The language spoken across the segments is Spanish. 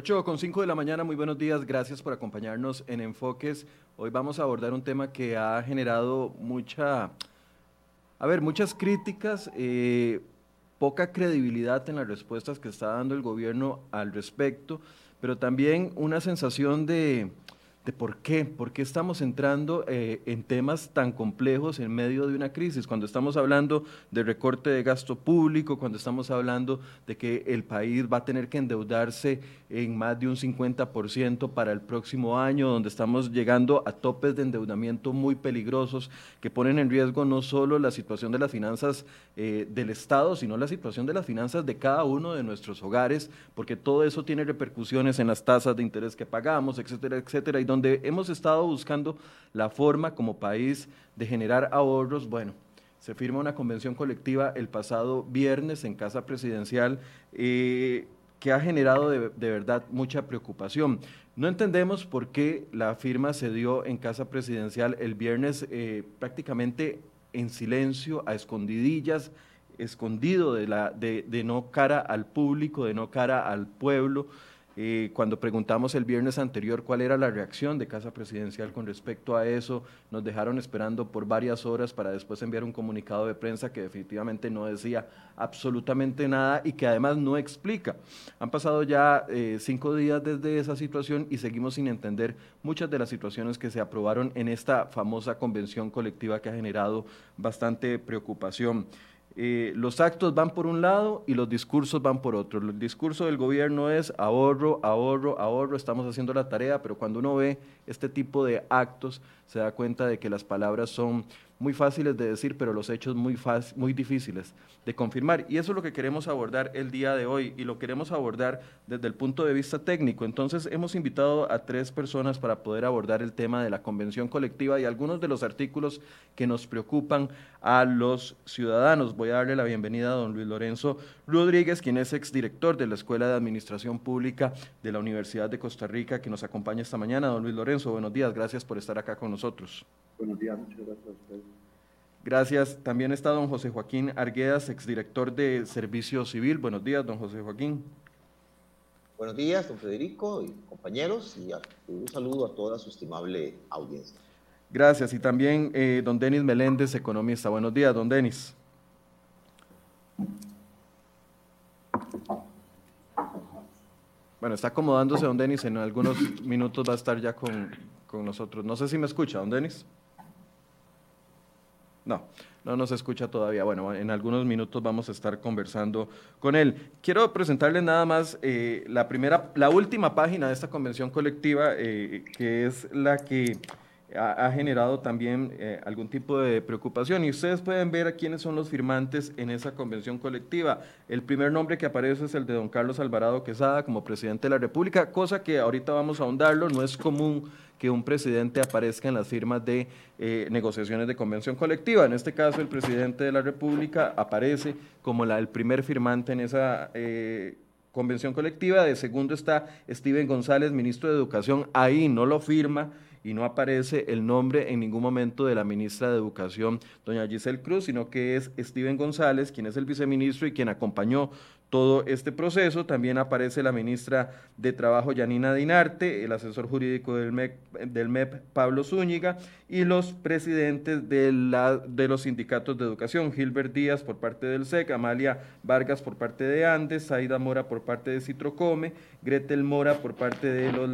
8 con 5 de la mañana, muy buenos días, gracias por acompañarnos en Enfoques. Hoy vamos a abordar un tema que ha generado mucha, a ver, muchas críticas, eh, poca credibilidad en las respuestas que está dando el gobierno al respecto, pero también una sensación de, de por qué, por qué estamos entrando eh, en temas tan complejos en medio de una crisis, cuando estamos hablando de recorte de gasto público, cuando estamos hablando de que el país va a tener que endeudarse en más de un 50% para el próximo año, donde estamos llegando a topes de endeudamiento muy peligrosos que ponen en riesgo no solo la situación de las finanzas eh, del Estado, sino la situación de las finanzas de cada uno de nuestros hogares, porque todo eso tiene repercusiones en las tasas de interés que pagamos, etcétera, etcétera, donde hemos estado buscando la forma como país de generar ahorros, bueno, se firma una convención colectiva el pasado viernes en Casa Presidencial eh, que ha generado de, verdad mucha preocupación. No entendemos por qué la firma se dio en Casa Presidencial el viernes eh, prácticamente en silencio, a escondidillas, escondido de, la, de, de no cara al público, de no cara al pueblo. Eh, cuando preguntamos el viernes anterior cuál era la reacción de Casa Presidencial con respecto a eso, nos dejaron esperando por varias horas para después enviar un comunicado de prensa que definitivamente no decía absolutamente nada y que además no explica. Han pasado ya eh, cinco días desde esa situación y seguimos sin entender muchas de las situaciones que se aprobaron en esta famosa convención colectiva que ha generado bastante preocupación. Eh, los actos van por un lado y los discursos van por otro. El discurso del gobierno es ahorro, ahorro, ahorro, estamos haciendo la tarea, pero cuando uno ve este tipo de actos se da cuenta de que las palabras son muy fáciles de decir, pero los hechos muy, muy difíciles de confirmar. Y eso es lo que queremos abordar el día de hoy y lo queremos abordar desde el punto de vista técnico. Entonces hemos invitado a tres personas para poder abordar el tema de la convención colectiva y algunos de los artículos que nos preocupan a los ciudadanos. Voy a darle la bienvenida a don Luis Lorenzo Rodríguez, quien es exdirector de la Escuela de Administración Pública de la Universidad de Costa Rica, que nos acompaña esta mañana. Don Luis Lorenzo, buenos días, gracias por estar acá con nosotros. Buenos días, muchas gracias a ustedes. Gracias. También está don José Joaquín Arguedas, exdirector de Servicio Civil. Buenos días, don José Joaquín. Buenos días, don Federico y compañeros, y un saludo a toda su estimable audiencia. Gracias. Y también eh, don Denis Meléndez, economista. Buenos días, don Denis. Bueno, está acomodándose don Denis, en algunos minutos va a estar ya con, con nosotros. No sé si me escucha, don Denis. No, no nos escucha todavía. Bueno, en algunos minutos vamos a estar conversando con él. Quiero presentarle nada más eh, la primera, la última página de esta convención colectiva, eh, que es la que ha, generado también eh, algún tipo de preocupación. Y ustedes pueden ver a quiénes son los firmantes en esa convención colectiva. El primer nombre que aparece es el de don Carlos Alvarado Quesada como presidente de la República, cosa que ahorita vamos a ahondarlo, no es común que un presidente aparezca en las firmas de eh, negociaciones de convención colectiva. En este caso, el presidente de la República aparece como la, el primer firmante en esa eh, convención colectiva. De segundo está Steven González, ministro de Educación. Ahí no lo firma y no aparece el nombre en ningún momento de la ministra de Educación, doña Giselle Cruz, sino que es Steven González, quien es el viceministro y quien acompañó todo este proceso. También aparece la ministra de Trabajo, Yanina Dinarte, el asesor jurídico del MEP, MEP Pablo Zúñiga, y los presidentes de, los sindicatos de educación, Gilbert Díaz por parte del SEC, Amalia Vargas por parte de Andes, Saida Mora por parte de Citrocome, Gretel Mora por parte de los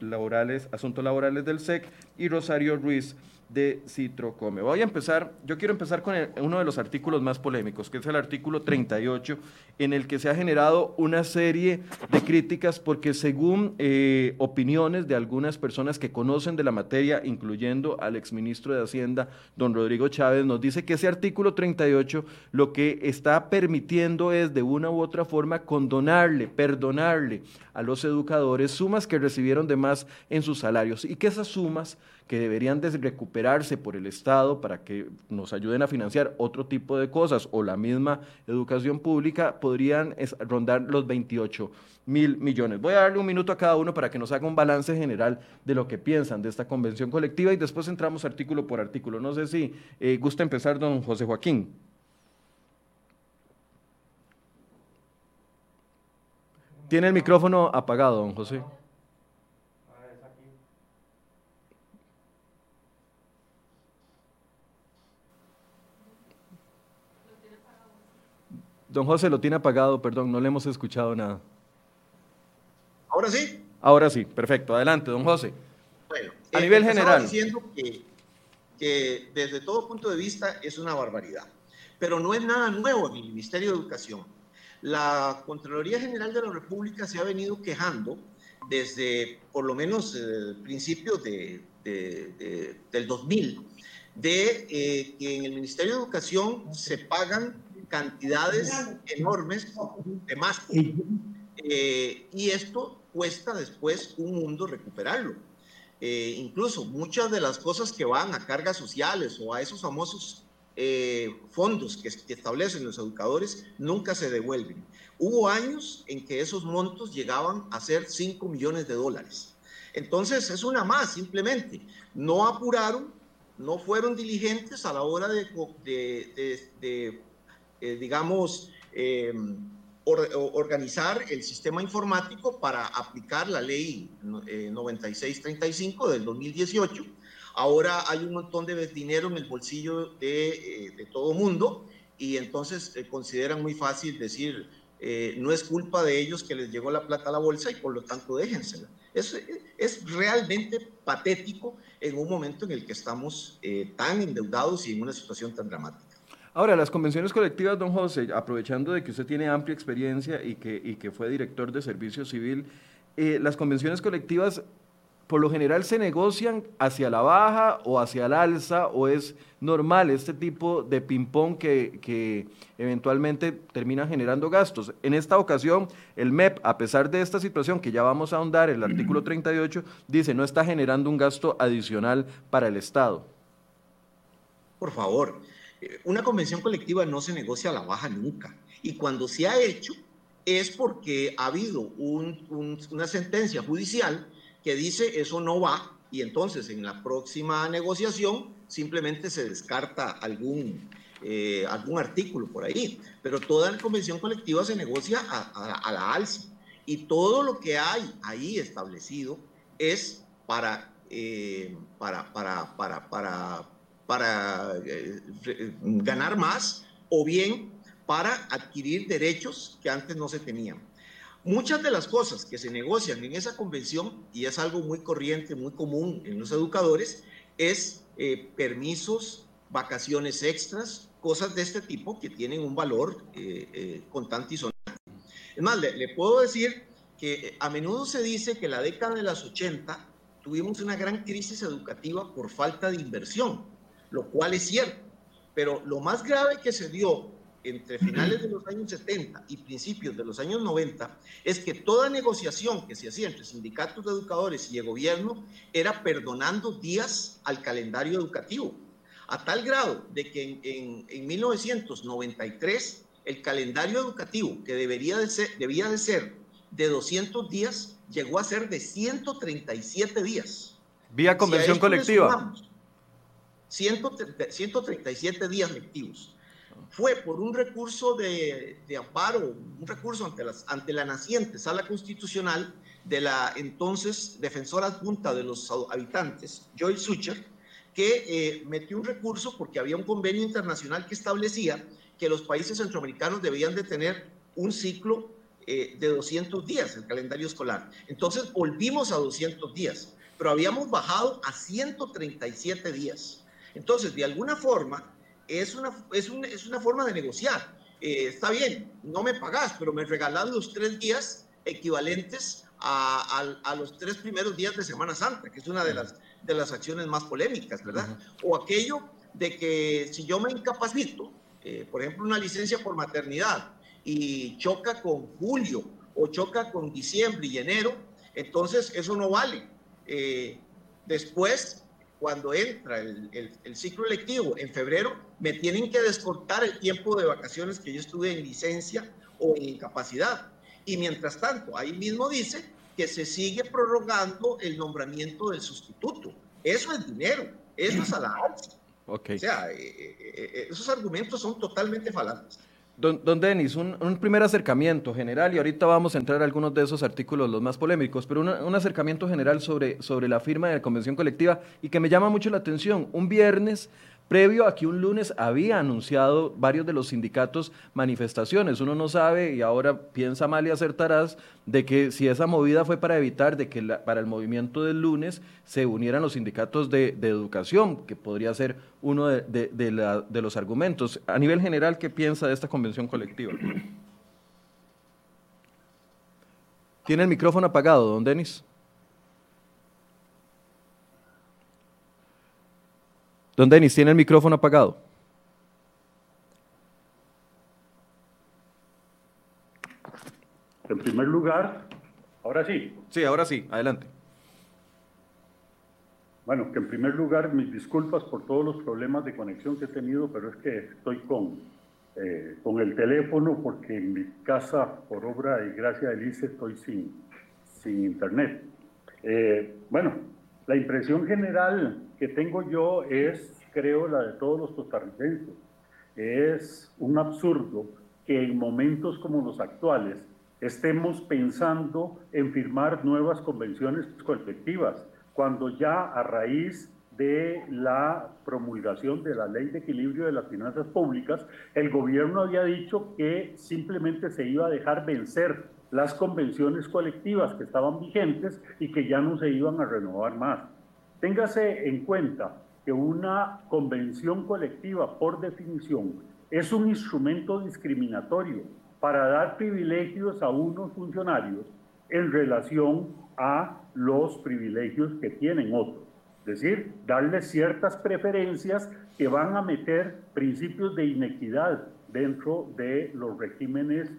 laborales, asuntos laborales del SEC y Rosario Ruiz de Citrocome. Voy a empezar, yo quiero empezar con uno de los artículos más polémicos, que es el artículo 38, en el que se ha generado una serie de críticas porque según eh, opiniones de algunas personas que conocen de la materia, incluyendo al exministro de Hacienda, don Rodrigo Chávez, nos dice que ese artículo 38 lo que está permitiendo es de una u otra forma condonarle, perdonarle a los educadores sumas que recibieron de más en sus salarios y que esas sumas que deberían de recuperarse por el Estado para que nos ayuden a financiar otro tipo de cosas o la misma educación pública, podrían rondar los 28 mil millones. Voy a darle un minuto a cada uno para que nos haga un balance general de lo que piensan de esta convención colectiva y después entramos artículo por artículo. No sé si eh, gusta empezar, don José Joaquín. Tiene el micrófono apagado, don José. Don José lo tiene apagado, perdón, no le hemos escuchado nada. ¿Ahora sí? Ahora sí, perfecto. Adelante, don José. Bueno, a eh, nivel general. diciendo que, que desde todo punto de vista es una barbaridad, pero no es nada nuevo en el Ministerio de Educación. La Contraloría General de la República se ha venido quejando desde por lo menos eh, principios de, de- de- del 2000 de eh, que en el Ministerio de Educación se pagan cantidades enormes de más. Eh, y esto cuesta después un mundo recuperarlo. Eh, incluso muchas de las cosas que van a cargas sociales o a esos famosos eh, fondos que, que establecen los educadores nunca se devuelven. Hubo años en que esos montos llegaban a ser 5 millones de dólares. Entonces es una más, simplemente. No apuraron, no fueron diligentes a la hora de, de- de- de, eh, digamos, eh, o- organizar el sistema informático para aplicar la ley eh, 9635 del 2018. Ahora hay un montón de dinero en el bolsillo de, eh, de todo mundo y entonces eh, consideran muy fácil decir, eh, no es culpa de ellos que les llegó la plata a la bolsa y por lo tanto déjensela. Es, es realmente patético en un momento en el que estamos eh, tan endeudados y en una situación tan dramática. Ahora, las convenciones colectivas, don José, aprovechando de que usted tiene amplia experiencia y que, y que fue director de servicio civil, eh, las convenciones colectivas por lo general se negocian hacia la baja o hacia el alza o es normal este tipo de ping-pong que, que eventualmente termina generando gastos. En esta ocasión, el MEP, a pesar de esta situación que ya vamos a ahondar, el artículo 38, dice no está generando un gasto adicional para el Estado. Por favor, una convención colectiva no se negocia a la baja nunca. Y cuando se ha hecho es porque ha habido un- un- una sentencia judicial que dice eso no va y entonces en la próxima negociación simplemente se descarta algún, eh, algún artículo por ahí. Pero toda la convención colectiva se negocia a, a- a la alza y todo lo que hay ahí establecido es para, eh, para, para, para, para, para eh, re- ganar más o bien para adquirir derechos que antes no se tenían. Muchas de las cosas que se negocian en esa convención, y es algo muy corriente, muy común en los educadores, es eh, permisos, vacaciones extras, cosas de este tipo que tienen un valor eh, eh, y sonante. Es más, le, le puedo decir que eh, a menudo se dice que la década de las 80 tuvimos una gran crisis educativa por falta de inversión, lo cual es cierto. Pero lo más grave que se dio entre finales de los años 70 y principios de los años 90 es que toda negociación que se hacía entre sindicatos de educadores y el gobierno era perdonando días al calendario educativo, a tal grado de que en, en, en 1993 el calendario educativo que debería de ser, debía de ser de 200 días llegó a ser de 137 días. Vía convención Si colectiva. sumamos 130 137 días lectivos. Fue por un recurso de, de amparo, un recurso ante, las, ante la naciente sala constitucional de la entonces defensora adjunta de los habitantes, Joy Sucher, que eh, metió un recurso porque había un convenio internacional que establecía que los países centroamericanos debían de tener un ciclo eh, de 200 días, el calendario escolar. Entonces volvimos a 200 días, pero habíamos bajado a 137 días. Entonces, de alguna forma, es una, es un, es una forma de negociar. Eh, está bien, no me pagás, pero me regalás los tres días equivalentes a, a, a, los tres primeros días de Semana Santa, que es una de las, de las acciones más polémicas, ¿verdad? Uh -huh. O aquello de que si yo me incapacito, eh, por ejemplo, una licencia por maternidad, y choca con julio o choca con diciembre y enero, entonces eso no vale. Eh, después, cuando entra el, el, el, ciclo lectivo en febrero, me tienen que descortar el tiempo de vacaciones que yo estuve en licencia o en incapacidad. Y mientras tanto, ahí mismo dice que se sigue prorrogando el nombramiento del sustituto. Eso es dinero, eso es a la alza. Okay. O sea, eh, eh, esos argumentos son totalmente falantes. Don, don Denis, un, primer acercamiento general, y ahorita vamos a entrar a algunos de esos artículos, los más polémicos, pero un acercamiento general sobre, sobre la firma de la convención colectiva y que me llama mucho la atención. Un viernes previo a que un lunes había anunciado varios de los sindicatos manifestaciones. Uno no sabe y ahora piensa mal y acertarás de que si esa movida fue para evitar de que para el movimiento del lunes se unieran los sindicatos de, educación, que podría ser uno de, de los argumentos. A nivel general, ¿qué piensa de esta convención colectiva? Tiene el micrófono apagado, don Denis. Don Denis, ¿tiene el micrófono apagado? En primer lugar, ahora sí. Sí, ahora sí, adelante. Bueno, que en primer lugar, mis disculpas por todos los problemas de conexión que he tenido, pero es que estoy con, eh, con el teléfono porque en mi casa, por obra y gracia de Lice, estoy sin, sin internet. Eh, bueno, la impresión general que tengo yo es, creo, la de todos los costarricenses. Es un absurdo que en momentos como los actuales estemos pensando en firmar nuevas convenciones colectivas, cuando ya a raíz de la promulgación de la Ley de Equilibrio de las Finanzas Públicas, el gobierno había dicho que simplemente se iba a dejar vencer las convenciones colectivas que estaban vigentes y que ya no se iban a renovar más. Téngase en cuenta que una convención colectiva, por definición, es un instrumento discriminatorio para dar privilegios a unos funcionarios en relación a los privilegios que tienen otros. Es decir, darles ciertas preferencias que van a meter principios de inequidad dentro de los regímenes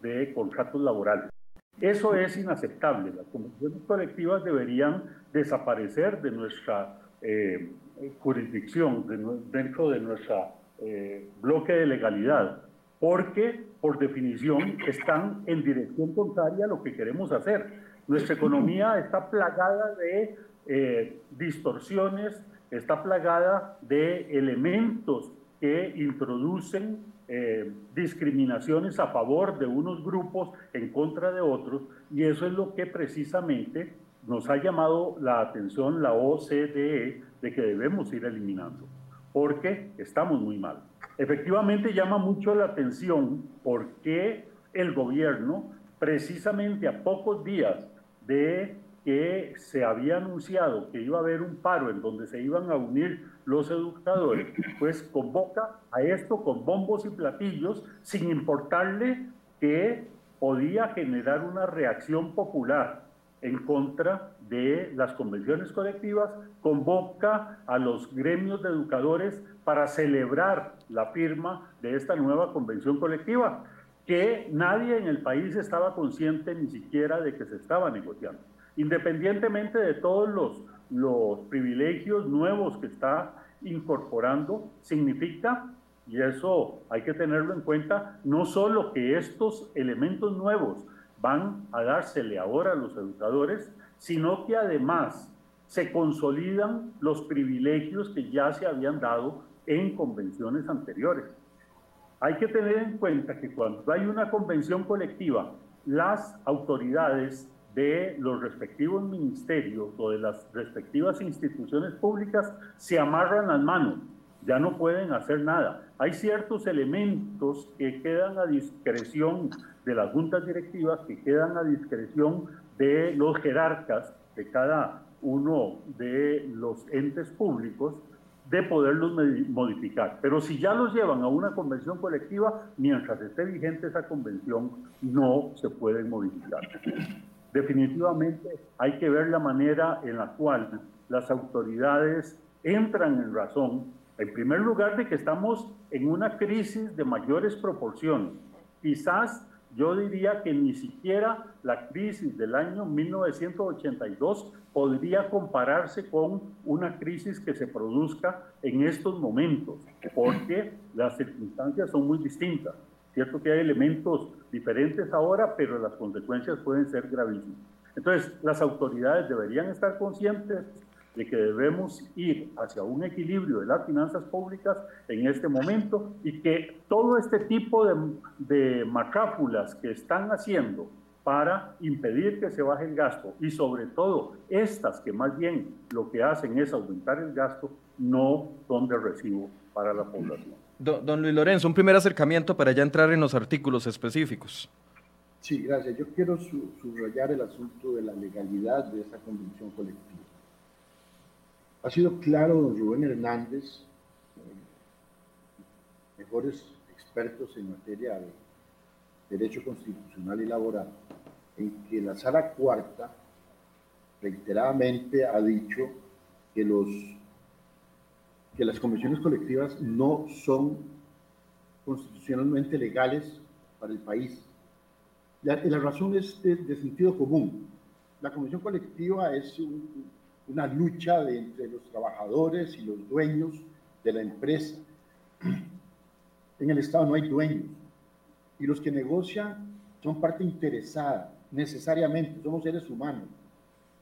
de contratos laborales. Eso es inaceptable. Las convenciones colectivas deberían desaparecer de nuestra eh, jurisdicción, dentro de nuestro eh, bloque de legalidad, porque por definición están en dirección contraria a lo que queremos hacer. Nuestra economía está plagada de eh, distorsiones, está plagada de elementos que introducen eh, discriminaciones a favor de unos grupos en contra de otros, y eso es lo que precisamente nos ha llamado la atención la OCDE de que debemos ir eliminando, porque estamos muy mal. Efectivamente llama mucho la atención porque el gobierno, precisamente a pocos días de que se había anunciado que iba a haber un paro en donde se iban a unir los educadores, pues convoca a esto con bombos y platillos sin importarle que podía generar una reacción popular en contra de las convenciones colectivas, convoca a los gremios de educadores para celebrar la firma de esta nueva convención colectiva, que nadie en el país estaba consciente ni siquiera de que se estaba negociando independientemente de todos los, privilegios nuevos que está incorporando, significa, y eso hay que tenerlo en cuenta, no solo que estos elementos nuevos van a dársele ahora a los educadores, sino que además se consolidan los privilegios que ya se habían dado en convenciones anteriores. Hay que tener en cuenta que cuando hay una convención colectiva, las autoridades de los respectivos ministerios o de las respectivas instituciones públicas se amarran las manos, ya no pueden hacer nada. Hay ciertos elementos que quedan a discreción de las juntas directivas, que quedan a discreción de los jerarcas de cada uno de los entes públicos de poderlos modificar. Pero si ya los llevan a una convención colectiva, mientras esté vigente esa convención, no se pueden modificar definitivamente hay que ver la manera en la cual las autoridades entran en razón, en primer lugar de que estamos en una crisis de mayores proporciones. Quizás yo diría que ni siquiera la crisis del año 1982 podría compararse con una crisis que se produzca en estos momentos, porque las circunstancias son muy distintas. Cierto que hay elementos diferentes ahora, pero las consecuencias pueden ser gravísimas. Entonces, las autoridades deberían estar conscientes de que debemos ir hacia un equilibrio de las finanzas públicas en este momento y que todo este tipo de, de macápulas que están haciendo para impedir que se baje el gasto y sobre todo estas que más bien lo que hacen es aumentar el gasto, no son de recibo para la población. Don, Luis Lorenzo, un primer acercamiento para ya entrar en los artículos específicos. Sí, gracias. Yo quiero subrayar el asunto de la legalidad de esta convención colectiva. Ha sido claro don Rubén Hernández, eh, mejores expertos en materia de derecho constitucional y laboral, en que la sala cuarta reiteradamente ha dicho que, los, que las convenciones colectivas no son constitucionalmente legales para el país. La, razón es de, sentido común. La convención colectiva es una lucha entre los trabajadores y los dueños de la empresa. En el Estado no hay dueños y los que negocian son parte interesada, necesariamente, somos seres humanos.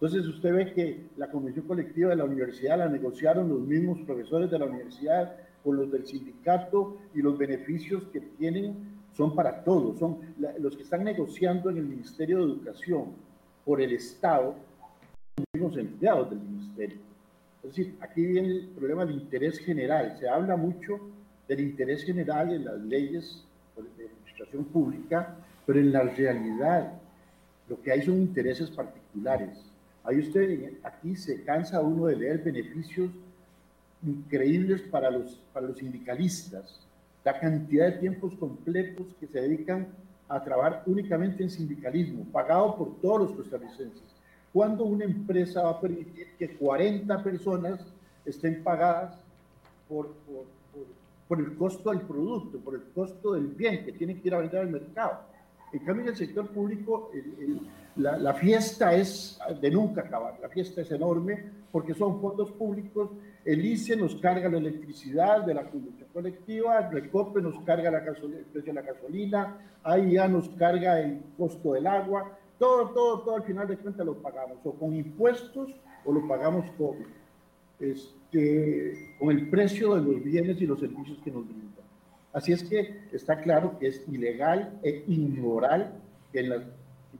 Entonces usted ve que la convención colectiva de la universidad la negociaron los mismos profesores de la universidad con los del sindicato y los beneficios que tienen son para todos, son los que están negociando en el Ministerio de Educación por el Estado, los mismos empleados del ministerio. Es decir, aquí viene el problema del interés general. Se habla mucho del interés general en las leyes de administración pública, pero en la realidad lo que hay son intereses particulares. Ahí usted, aquí se cansa uno de leer beneficios increíbles para los, para los sindicalistas, la cantidad de tiempos completos que se dedican a trabajar únicamente en sindicalismo, pagado por todos los costarricenses. ¿Cuándo una empresa va a permitir que 40 personas estén pagadas por, por, el costo del producto, por el costo del bien que tienen que ir a vender al mercado. En cambio, en el sector público, la, fiesta es de nunca acabar. La fiesta es enorme porque son fondos públicos. El ICE nos carga la electricidad de la conducción colectiva, el RECOPE nos carga la el precio de la gasolina, AIA nos carga el costo del agua. Todo, todo, todo al final de cuentas lo pagamos o con impuestos o lo pagamos con, este, con el precio de los bienes y los servicios que nos brindan. Así es que está claro que es ilegal e inmoral que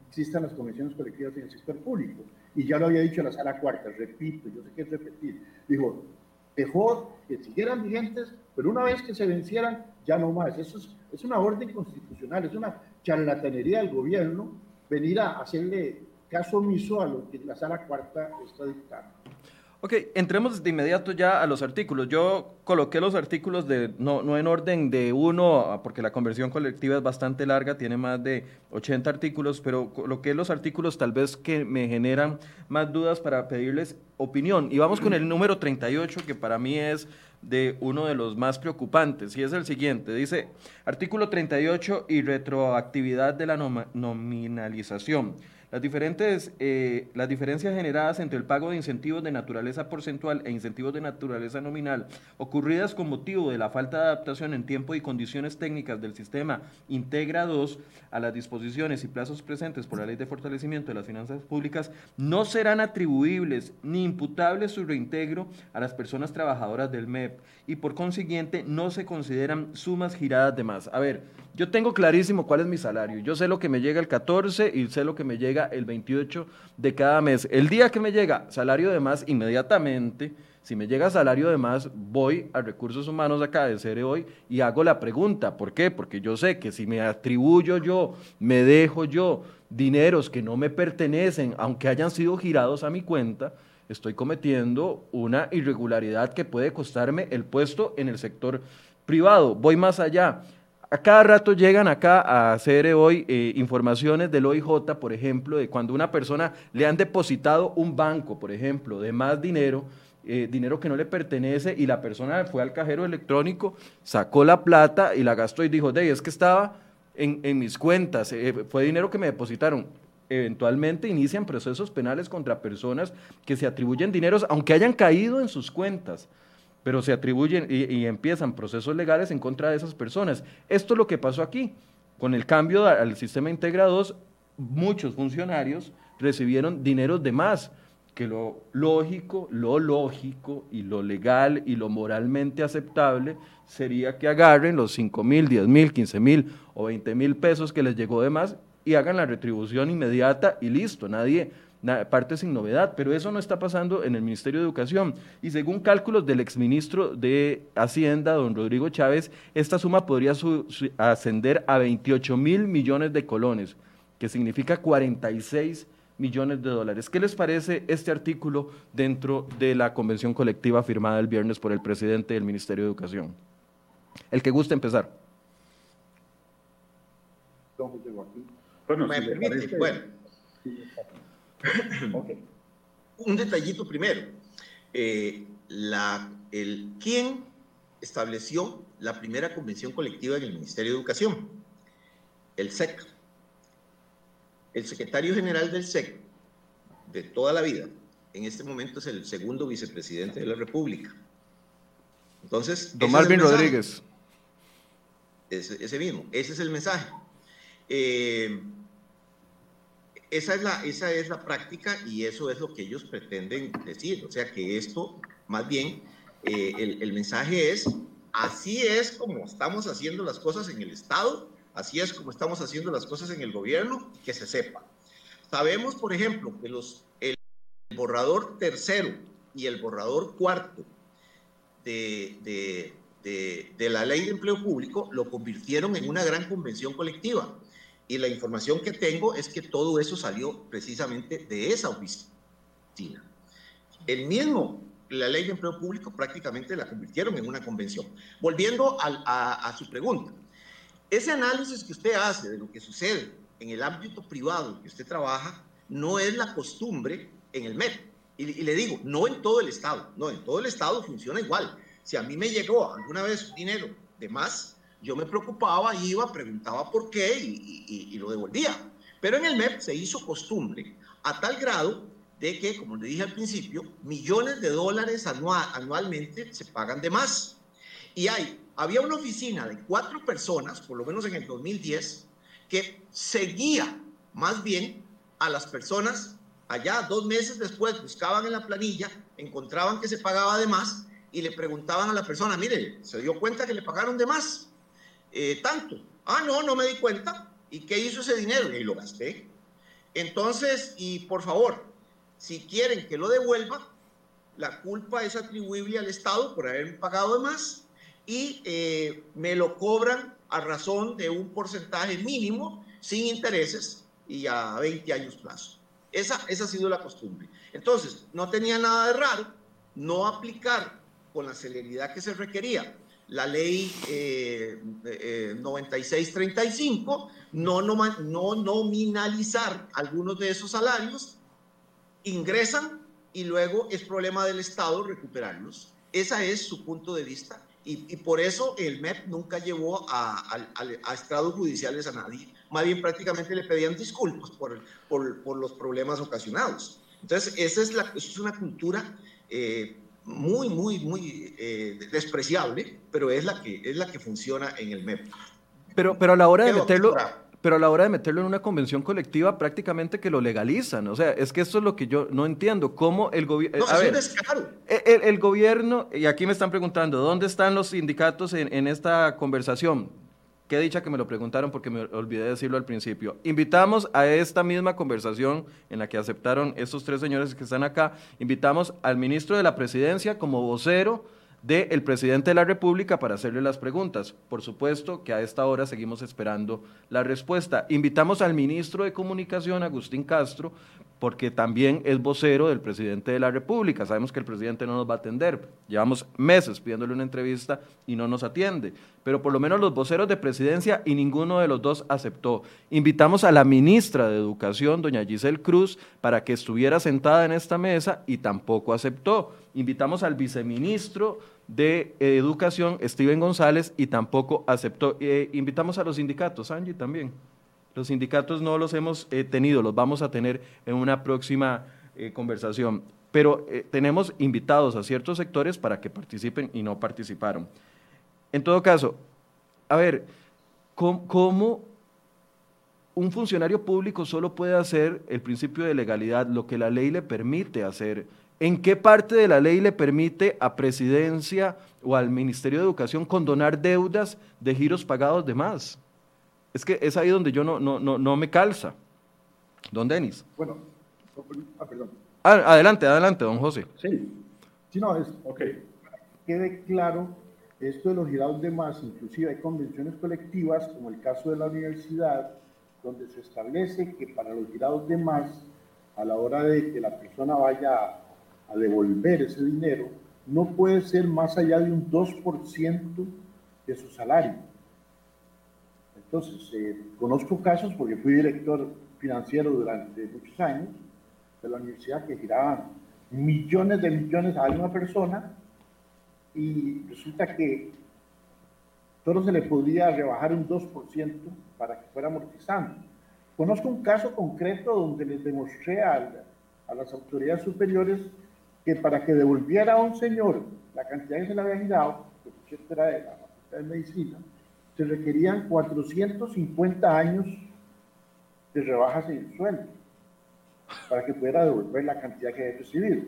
existan las convenciones colectivas en el sector público. Y ya lo había dicho la sala cuarta, repito, yo sé que es repetir. Dijo, dejó que siguieran vigentes, pero una vez que se vencieran, ya no más. Eso es, es una orden constitucional, es una charlatanería del gobierno venir a hacerle caso omiso a lo que la sala cuarta está dictando. Ok, entremos de inmediato ya a los artículos. Yo coloqué los artículos de, no, no en orden de uno, porque la conversión colectiva es bastante larga, tiene más de 80 artículos, pero coloqué los artículos tal vez que me generan más dudas para pedirles opinión. Y vamos con el número 38, que para mí es de uno de los más preocupantes, y es el siguiente. Dice, artículo 38 y retroactividad de la nominalización. Las, diferentes, eh, las diferencias generadas entre el pago de incentivos de naturaleza porcentual e incentivos de naturaleza nominal, ocurridas con motivo de la falta de adaptación en tiempo y condiciones técnicas del sistema Integra 2 a las disposiciones y plazos presentes por la Ley de Fortalecimiento de las Finanzas Públicas, no serán atribuibles ni imputables su reintegro a las personas trabajadoras del MEP y por consiguiente no se consideran sumas giradas de más. A ver, yo tengo clarísimo cuál es mi salario. Yo sé lo que me llega el 14 y sé lo que me llega el 28 de cada mes. El día que me llega salario de más, inmediatamente, si me llega salario de más, voy a recursos humanos acá de Cere hoy y hago la pregunta. ¿Por qué? Porque yo sé que si me atribuyo yo, me dejo yo dineros que no me pertenecen, aunque hayan sido girados a mi cuenta, estoy cometiendo una irregularidad que puede costarme el puesto en el sector privado. Voy más allá a cada rato llegan acá a hacer hoy eh, informaciones del OIJ, por ejemplo, de cuando una persona le han depositado un banco, por ejemplo, de más dinero, eh, dinero que no le pertenece, y la persona fue al cajero electrónico, sacó la plata y la gastó y dijo, de es que estaba en, en mis cuentas, eh, fue dinero que me depositaron. Eventualmente inician procesos penales contra personas que se atribuyen dineros, aunque hayan caído en sus cuentas pero se atribuyen y, empiezan procesos legales en contra de esas personas. Esto es lo que pasó aquí. Con el cambio al sistema integrados, muchos funcionarios recibieron dineros de más que lo lógico, lo lógico y lo legal y lo moralmente aceptable sería que agarren los 5 mil, 10 mil, 15 mil o 20 mil pesos que les llegó de más y hagan la retribución inmediata y listo, nadie parte sin novedad, pero eso no está pasando en el Ministerio de Educación. Y según cálculos del exministro de Hacienda, don Rodrigo Chávez, esta suma podría ascender a 28 mil millones de colones, que significa 46 millones de dólares. ¿Qué les parece este artículo dentro de la convención colectiva firmada el viernes por el presidente del Ministerio de Educación? El que guste empezar. Bueno, Un detallito primero. Eh, la, el, ¿Quién estableció la primera convención colectiva en el Ministerio de Educación? El SEC. El secretario general del SEC de toda la vida, en este momento es el segundo vicepresidente de la República. Entonces. Don Marvin Rodríguez. Ese, ese, mismo, ese es el mensaje. Eh, esa es, la, esa es la práctica y eso es lo que ellos pretenden decir. O sea que esto, más bien, eh, el, el, mensaje es, así es como estamos haciendo las cosas en el Estado, así es como estamos haciendo las cosas en el gobierno, que se sepa. Sabemos, por ejemplo, que los, el borrador tercero y el borrador cuarto de, de, de, de la ley de empleo público lo convirtieron en una gran convención colectiva y la información que tengo es que todo eso salió precisamente de esa oficina. El mismo, la ley de empleo público prácticamente la convirtieron en una convención. Volviendo a, su pregunta, ese análisis que usted hace de lo que sucede en el ámbito privado que usted trabaja no es la costumbre en el MEP. Y, y, le digo, no en todo el Estado, no, en todo el Estado funciona igual. Si a mí me llegó alguna vez dinero de más, yo me preocupaba, iba, preguntaba por qué y, lo devolvía. Pero en el MEP se hizo costumbre a tal grado de que, como le dije al principio, millones de dólares anualmente se pagan de más. Y hay, había una oficina de cuatro personas, por lo menos en el 2010, que seguía más bien a las personas allá dos meses después, buscaban en la planilla, encontraban que se pagaba de más y le preguntaban a la persona, mire, ¿se dio cuenta que le pagaron de más? Eh, tanto. Ah, no, no me di cuenta. ¿Y qué hizo ese dinero? Y lo gasté. Entonces, y por favor, si quieren que lo devuelva, la culpa es atribuible al Estado por haber pagado más y eh, me lo cobran a razón de un porcentaje mínimo, sin intereses y a 20 años plazo. Esa, esa ha sido la costumbre. Entonces, no tenía nada de raro no aplicar con la celeridad que se requería la ley eh, eh, 9635, no, no, no nominalizar algunos de esos salarios, ingresan y luego es problema del Estado recuperarlos. Ese es su punto de vista y, por eso el MEP nunca llevó a, a, judiciales a nadie. Más bien prácticamente le pedían disculpas por, los problemas ocasionados. Entonces, esa es, la, esa es una cultura eh, muy, muy, muy eh, despreciable, pero es la, que, es la que funciona en el MEP. Pero, pero a la hora de meterlo... Pero a la hora de meterlo en una convención colectiva, prácticamente que lo legalizan. O sea, es que esto es lo que yo no entiendo. ¿Cómo el gobierno. No, es el, el, gobierno, y aquí me están preguntando, ¿dónde están los sindicatos en, en esta conversación? Qué dicha que me lo preguntaron porque me olvidé decirlo al principio. Invitamos a esta misma conversación en la que aceptaron estos tres señores que están acá, invitamos al ministro de la Presidencia como vocero del presidente de la República para hacerle las preguntas. Por supuesto que a esta hora seguimos esperando la respuesta. Invitamos al ministro de Comunicación, Agustín Castro, porque también es vocero del presidente de la República. Sabemos que el presidente no nos va a atender. Llevamos meses pidiéndole una entrevista y no nos atiende. Pero por lo menos los voceros de presidencia y ninguno de los dos aceptó. Invitamos a la ministra de Educación, doña Giselle Cruz, para que estuviera sentada en esta mesa y tampoco aceptó. Invitamos al viceministro de Educación, Steven González, y tampoco aceptó. Eh, invitamos a los sindicatos, Angie también. Los sindicatos no los hemos eh, tenido, los vamos a tener en una próxima eh, conversación. Pero eh, tenemos invitados a ciertos sectores para que participen y no participaron. En todo caso, a ver, ¿cómo, un funcionario público solo puede hacer el principio de legalidad, lo que la ley le permite hacer. ¿En qué parte de la ley le permite a presidencia o al Ministerio de Educación condonar deudas de giros pagados de más? Es que es ahí donde yo no, no, no, no me calza. Don Denis. Bueno, ah, perdón. Ah, adelante, adelante, don José. Sí, sí, no, es, ok. Quede claro, esto de los girados de más, inclusive hay convenciones colectivas, como el caso de la universidad, donde se establece que para los girados de más, a la hora de que la persona vaya a devolver ese dinero, no puede ser más allá de un 2% de su salario. Entonces, eh, conozco casos porque fui director financiero durante muchos años de la universidad que giraban millones de millones a una persona y resulta que solo se le podía rebajar un 2% para que fuera amortizando. Conozco un caso concreto donde les demostré a, a las autoridades superiores que para que devolviera a un señor la cantidad que se le había girado, que era de la Facultad de Medicina, se requerían 450 años de rebajas en el sueldo para que pudiera devolver la cantidad que había recibido.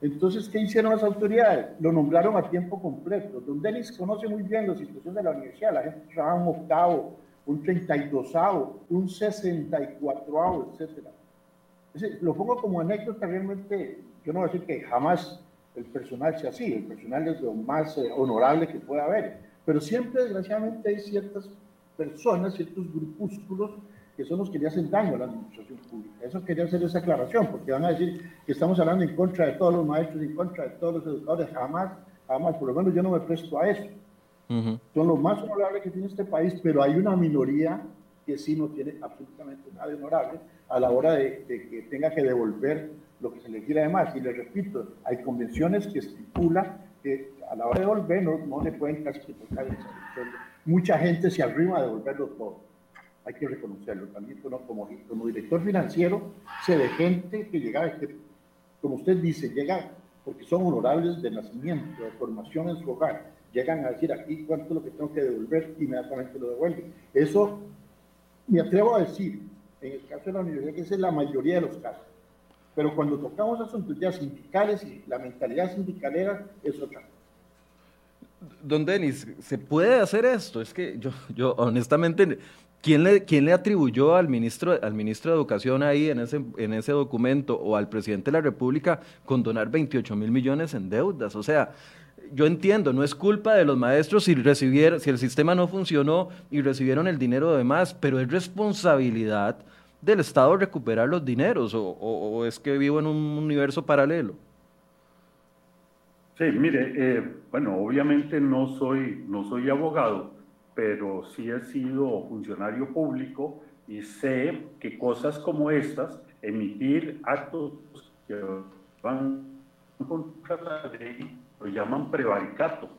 Entonces, ¿qué hicieron las autoridades? Lo nombraron a tiempo completo. Don Denis conoce muy bien la situación de la universidad. La gente trabaja un octavo, un 32 un 64 etcétera. Lo pongo como anécdota realmente. Yo no voy a decir que jamás el personal sea así. El personal es lo más eh, honorable que pueda haber. Pero siempre, desgraciadamente, hay ciertas personas, ciertos grupúsculos que son los que le hacen daño a la administración pública. Eso quería hacer esa aclaración, porque van a decir que estamos hablando en contra de todos los maestros, en contra de todos los educadores. Jamás, jamás, por lo menos yo no me presto a eso. Son los más honorables que tiene este país, pero hay una minoría que sí no tiene absolutamente nada de honorable a la hora de, que tenga que devolver lo que se le quiera además. Y le repito, hay convenciones que estipulan que a la hora de devolver no, le pueden clasificar el Mucha gente se arrima a devolverlo todo hay que reconocerlo. También como, como director financiero sé de gente que llega, que, como usted dice, llega porque son honorables de nacimiento, de formación en su hogar. Llegan a decir aquí cuánto es lo que tengo que devolver, inmediatamente lo devuelven. Eso me atrevo a decir, en el caso de la universidad, que es la mayoría de los casos. Pero cuando tocamos asuntos ya sindicales y la mentalidad sindicalera es otra Don Denis, ¿se puede hacer esto? Es que yo, yo honestamente ¿Quién le, ¿Quién le, atribuyó al ministro, al ministro de Educación ahí en ese, en ese documento o al presidente de la República condonar 28 mil millones en deudas? O sea, yo entiendo, no es culpa de los maestros si, recibieron, si el sistema no funcionó y recibieron el dinero de más, pero es responsabilidad del Estado recuperar los dineros o, o, es que vivo en un universo paralelo. Sí, mire, eh, bueno, obviamente no soy, no soy abogado, pero sí he sido funcionario público y sé que cosas como estas, emitir actos que van contra la ley, lo llaman prevaricato,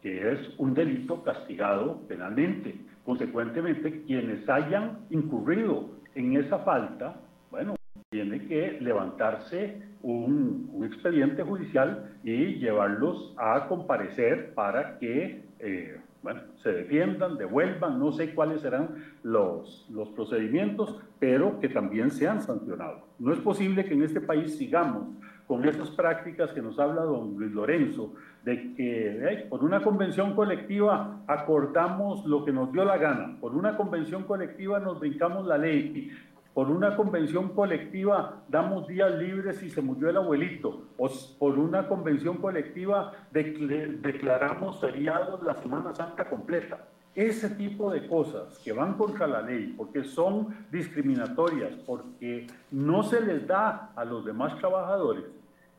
que es un delito castigado penalmente. Consecuentemente, quienes hayan incurrido en esa falta, bueno, tiene que levantarse un, expediente judicial y llevarlos a comparecer para que eh, bueno, se defiendan, devuelvan, no sé cuáles serán los, los procedimientos, pero que también sean sancionados. No es posible que en este país sigamos con esas prácticas que nos habla don Luis Lorenzo, de que por una convención colectiva acordamos lo que nos dio la gana, por una convención colectiva nos brincamos la ley, por una convención colectiva damos días libres y se murió el abuelito, o por una convención colectiva declaramos feriados la Semana Santa completa. Ese tipo de cosas que van contra la ley, porque son discriminatorias, porque no se les da a los demás trabajadores,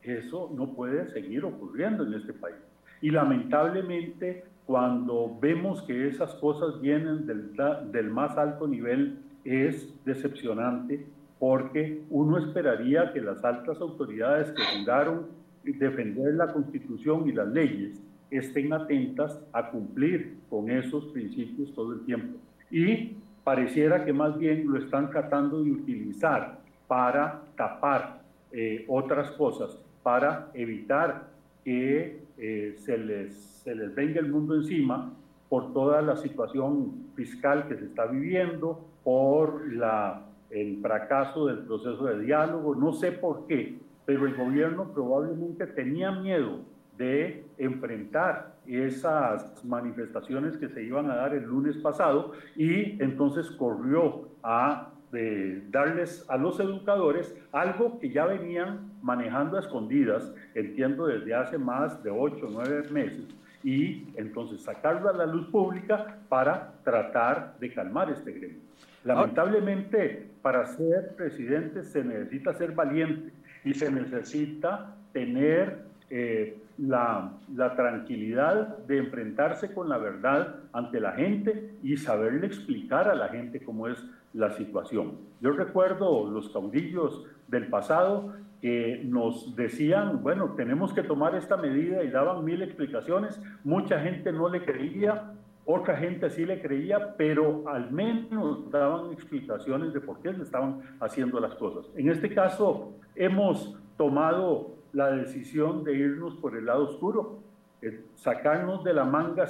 eso no puede seguir ocurriendo en este país. Y lamentablemente, cuando vemos que esas cosas vienen del, más alto nivel es decepcionante porque uno esperaría que las altas autoridades que juraron defender la Constitución y las leyes estén atentas a cumplir con esos principios todo el tiempo. Y pareciera que más bien lo están tratando de utilizar para tapar eh, otras cosas, para evitar que eh, se, les, se les venga el mundo encima por toda la situación fiscal que se está viviendo, por la, el fracaso del proceso de diálogo, no sé por qué, pero el gobierno probablemente tenía miedo de enfrentar esas manifestaciones que se iban a dar el lunes pasado y entonces corrió a de darles a los educadores algo que ya venían manejando a escondidas, entiendo, desde hace más de ocho o nueve meses, y entonces sacarlo a la luz pública para tratar de calmar este gremio. Lamentablemente, para ser presidente se necesita ser valiente y se necesita tener eh, la, la, tranquilidad de enfrentarse con la verdad ante la gente y saberle explicar a la gente cómo es la situación. Yo recuerdo los caudillos del pasado que nos decían, bueno, tenemos que tomar esta medida y daban mil explicaciones, mucha gente no le creía, otra gente sí le creía, pero al menos daban explicaciones de por qué se estaban haciendo las cosas. En este caso, hemos tomado la decisión de irnos por el lado oscuro, eh, sacarnos de la manga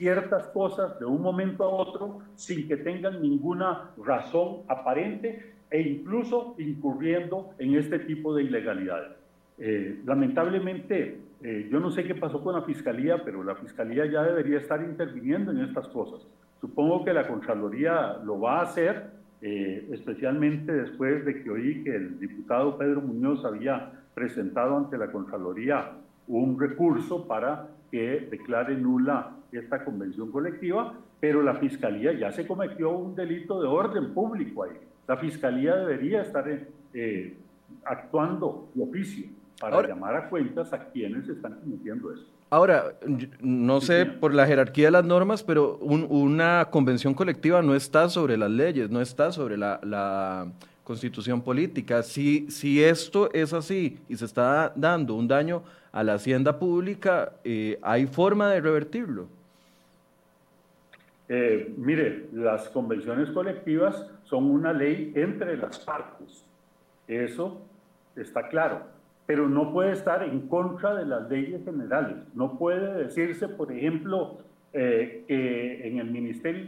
ciertas cosas de un momento a otro sin que tengan ninguna razón aparente e incluso incurriendo en este tipo de ilegalidades. Eh, lamentablemente, eh, yo no sé qué pasó con la Fiscalía, pero la Fiscalía ya debería estar interviniendo en estas cosas. Supongo que la Contraloría lo va a hacer, eh, especialmente después de que oí que el diputado Pedro Muñoz había presentado ante la Contraloría un recurso para que declare nula esta convención colectiva, pero la Fiscalía ya se cometió un delito de orden público ahí. La Fiscalía debería estar eh, actuando de oficio para llamar a cuentas a quienes están cometiendo eso. Ahora, no sé por la jerarquía de las normas, pero una convención colectiva no está sobre las leyes, no está sobre la, constitución política. Si, si esto es así y se está dando un daño a la hacienda pública, eh, ¿hay forma de revertirlo? Eh, mire, las convenciones colectivas son una ley entre las partes. Eso está claro. Pero no puede estar en contra de las leyes generales. No puede decirse, por ejemplo, eh, que en el Ministerio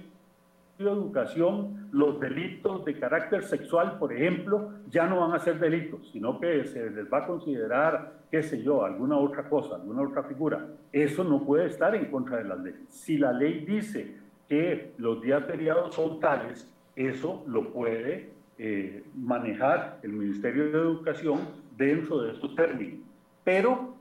de Educación los delitos de carácter sexual, por ejemplo, ya no van a ser delitos, sino que se les va a considerar, qué sé yo, alguna otra cosa, alguna otra figura. Eso no puede estar en contra de las leyes. Si la ley dice que los días feriados son tales, eso lo puede eh, manejar el Ministerio de Educación dentro de estos términos. Pero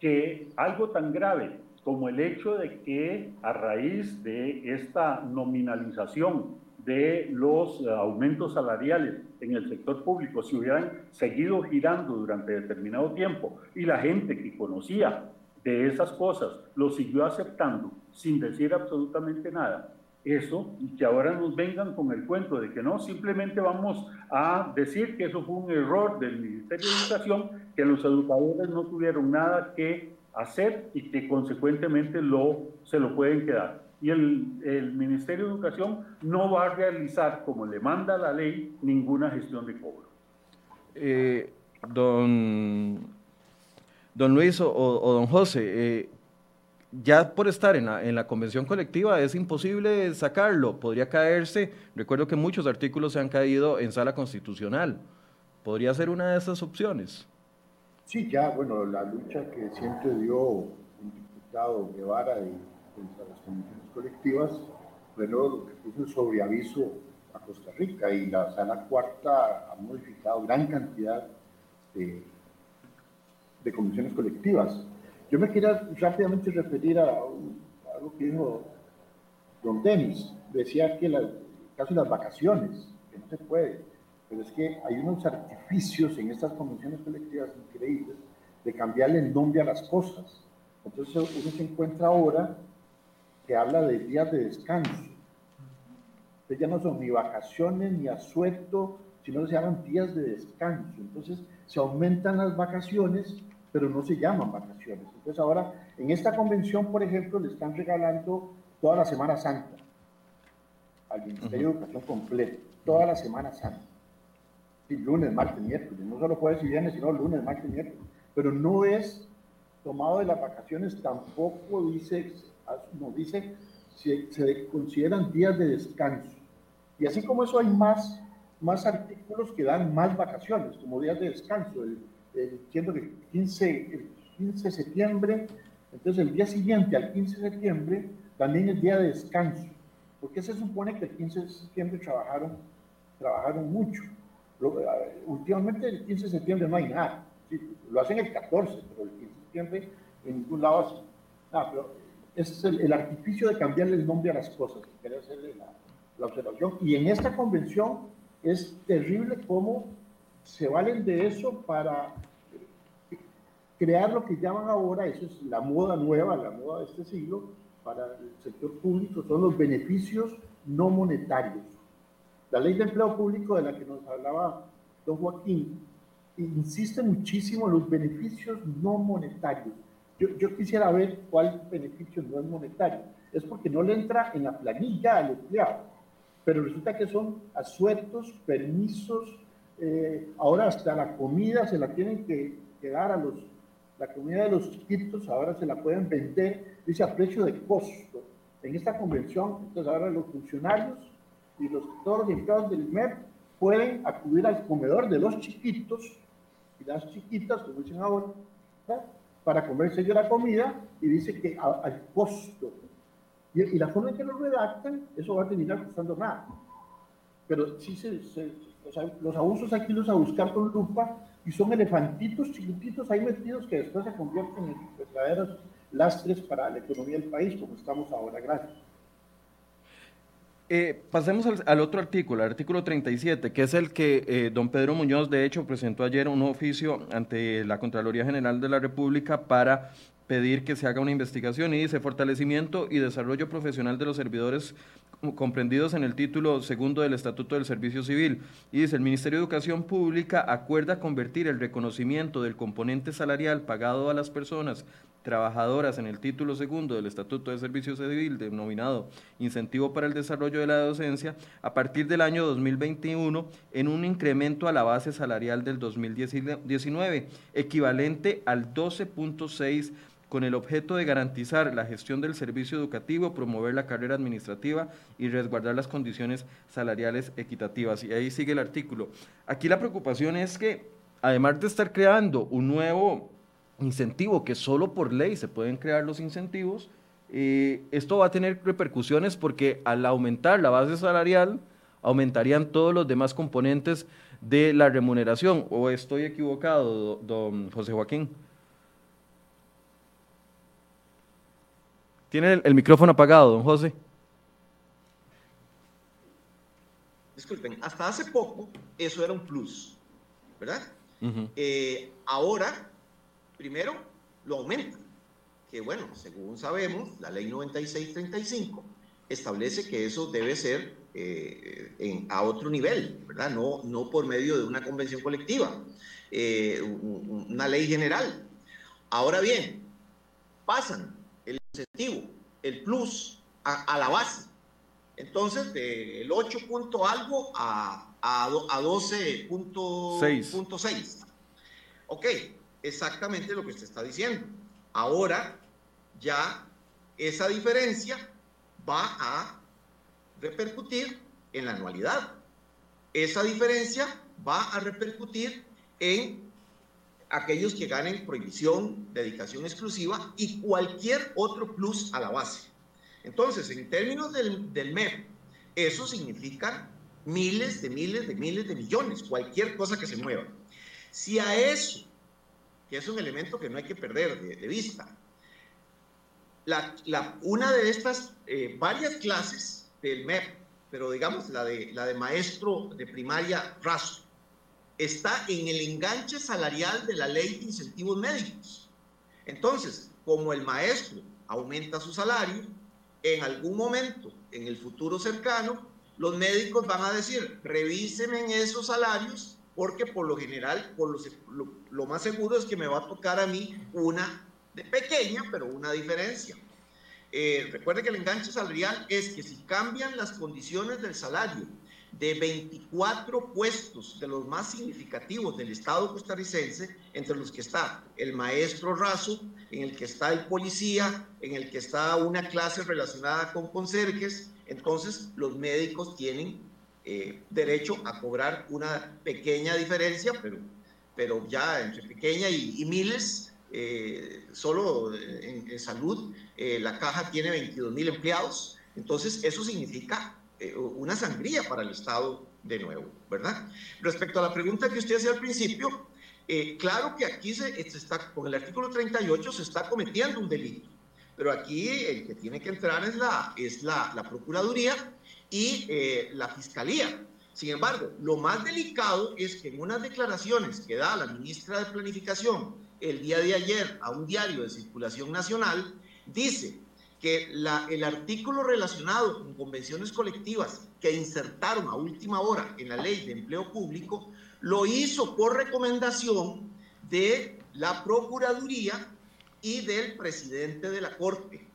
que algo tan grave como el hecho de que a raíz de esta nominalización de los aumentos salariales en el sector público, si hubieran seguido girando durante determinado tiempo y la gente que conocía de esas cosas, lo siguió aceptando sin decir absolutamente nada. Eso, y que ahora nos vengan con el cuento de que no, simplemente vamos a decir que eso fue un error del Ministerio de Educación, que los educadores no tuvieron nada que hacer y que consecuentemente lo, se lo pueden quedar. Y el, el Ministerio de Educación no va a realizar, como le manda la ley, ninguna gestión de cobro. Eh, don Don Luis o, don José, eh, ya por estar en la, en la, convención colectiva es imposible sacarlo, podría caerse, recuerdo que muchos artículos se han caído en sala constitucional, ¿podría ser una de esas opciones? Sí, ya, bueno, la lucha que siempre dio un diputado Guevara y contra las convenciones colectivas fue lo que puso el sobreaviso a Costa Rica y la sala cuarta ha modificado gran cantidad de de comisiones colectivas. Yo me quería rápidamente referir a, algo que dijo don Denis. Decía que la, casi las vacaciones, que no se puede, pero es que hay unos artificios en estas convenciones colectivas increíbles de cambiarle el nombre a las cosas. Entonces uno se encuentra ahora que habla de días de descanso. Entonces ya no son ni vacaciones ni asueto, sino que se llaman días de descanso. Entonces se aumentan las vacaciones pero no se llaman vacaciones. Entonces ahora, en esta convención, por ejemplo, le están regalando toda la Semana Santa al Ministerio de Educación completo, toda la Semana Santa. Lunes, martes, miércoles, no solo jueves y viernes, sino lunes, martes, miércoles. Pero no es tomado de las vacaciones, tampoco dice, no dice se, se, consideran días de descanso. Y así como eso hay más, más artículos que dan más vacaciones, como días de descanso. El, el, entiendo que 15, el 15 de septiembre, entonces el día siguiente al 15 de septiembre también es día de descanso. Porque se supone que el 15 de septiembre trabajaron, trabajaron mucho. Eh, últimamente el 15 de septiembre no hay nada. Sí, lo hacen el 14, pero el 15 de septiembre en ningún lado hacen nada. Pero es el, artificio de cambiarle el nombre a las cosas, que quería hacerle la, la observación. Y en esta convención es terrible cómo se valen de eso para crear lo que llaman ahora, eso es la moda nueva, la moda de este siglo, para el sector público, son los beneficios no monetarios. La ley de empleo público de la que nos hablaba don Joaquín insiste muchísimo en los beneficios no monetarios. Yo, yo, quisiera ver cuál beneficio no es monetario. Es porque no le entra en la planilla al empleado, pero resulta que son asuetos, permisos, eh, ahora hasta la comida se la tienen que, que, dar a los, la comida de los chiquitos, ahora se la pueden vender, dice a precio de costo. En esta convención, entonces ahora los funcionarios y los, todos los empleados del MEP pueden acudir al comedor de los chiquitos y las chiquitas, como dicen ahora, para comerse yo la comida y dice que al costo. Y, la forma en que lo redactan, eso va a terminar costando nada. Pero sí se, los abusos aquí los a buscar con lupa y son elefantitos chiquititos ahí metidos que después se convierten en verdaderos lastres para la economía del país, como estamos ahora. Gracias. Eh, pasemos al, al, otro artículo, el artículo 37, que es el que eh, don Pedro Muñoz, de hecho, presentó ayer un oficio ante la Contraloría General de la República para pedir que se haga una investigación y dice fortalecimiento y desarrollo profesional de los servidores comprendidos en el título segundo del Estatuto del Servicio Civil. Y dice, el Ministerio de Educación Pública acuerda convertir el reconocimiento del componente salarial pagado a las personas trabajadoras en el título segundo del Estatuto de Servicio Civil, denominado Incentivo para el Desarrollo de la Docencia, a partir del año 2021 en un incremento a la base salarial del 2019, equivalente al 12.6 con el objeto de garantizar la gestión del servicio educativo, promover la carrera administrativa y resguardar las condiciones salariales equitativas. Y ahí sigue el artículo. Aquí la preocupación es que, además de estar creando un nuevo incentivo, que solo por ley se pueden crear los incentivos, eh, esto va a tener repercusiones porque al aumentar la base salarial, aumentarían todos los demás componentes de la remuneración. ¿O estoy equivocado, don José Joaquín? Tiene el, el, micrófono apagado, don José. Disculpen, hasta hace poco eso era un plus, ¿verdad? Uh -huh. eh, ahora, primero, lo aumenta. Que bueno, según sabemos, la ley 9635 establece que eso debe ser eh, en, a otro nivel, ¿verdad? No, no por medio de una convención colectiva, eh, una ley general. Ahora bien, pasan incentivo, el plus, a, a la base. Entonces, del 8 punto algo a, a, a 12.6. Ok, exactamente lo que usted está diciendo. Ahora, ya esa diferencia va a repercutir en la anualidad. Esa diferencia va a repercutir en aquellos que ganen prohibición, dedicación exclusiva y cualquier otro plus a la base. Entonces, en términos del, del MEP, eso significa miles de miles de miles de millones, cualquier cosa que se mueva. Si a eso, que es un elemento que no hay que perder de, vista, una de estas eh, varias clases del MEP, pero digamos la de, la de maestro de primaria raso, está en el enganche salarial de la ley de incentivos médicos. Entonces, como el maestro aumenta su salario, en algún momento, en el futuro cercano, los médicos van a decir, revíseme esos salarios, porque por lo general, por lo más seguro es que me va a tocar a mí una de pequeña, pero una diferencia. Eh, recuerde que el enganche salarial es que si cambian las condiciones del salario de 24 puestos de los más significativos del Estado costarricense, entre los que está el maestro raso, en el que está el policía, en el que está una clase relacionada con conserjes, entonces los médicos tienen eh, derecho a cobrar una pequeña diferencia, pero, pero ya entre pequeña y, miles, eh, solo en, salud, eh, la caja tiene 22 mil empleados, entonces eso significa una sangría para el Estado de nuevo, ¿verdad? Respecto a la pregunta que usted hacía al principio, claro que aquí se, se, está, con el artículo 38 se está cometiendo un delito, pero aquí el que tiene que entrar es la, es la, la Procuraduría y eh, la Fiscalía. Sin embargo, lo más delicado es que en unas declaraciones que da la ministra de Planificación el día de ayer a un diario de circulación nacional, dice que el artículo relacionado con convenciones colectivas que insertaron a última hora en la ley de empleo público, lo hizo por recomendación de la Procuraduría y del presidente de la Corte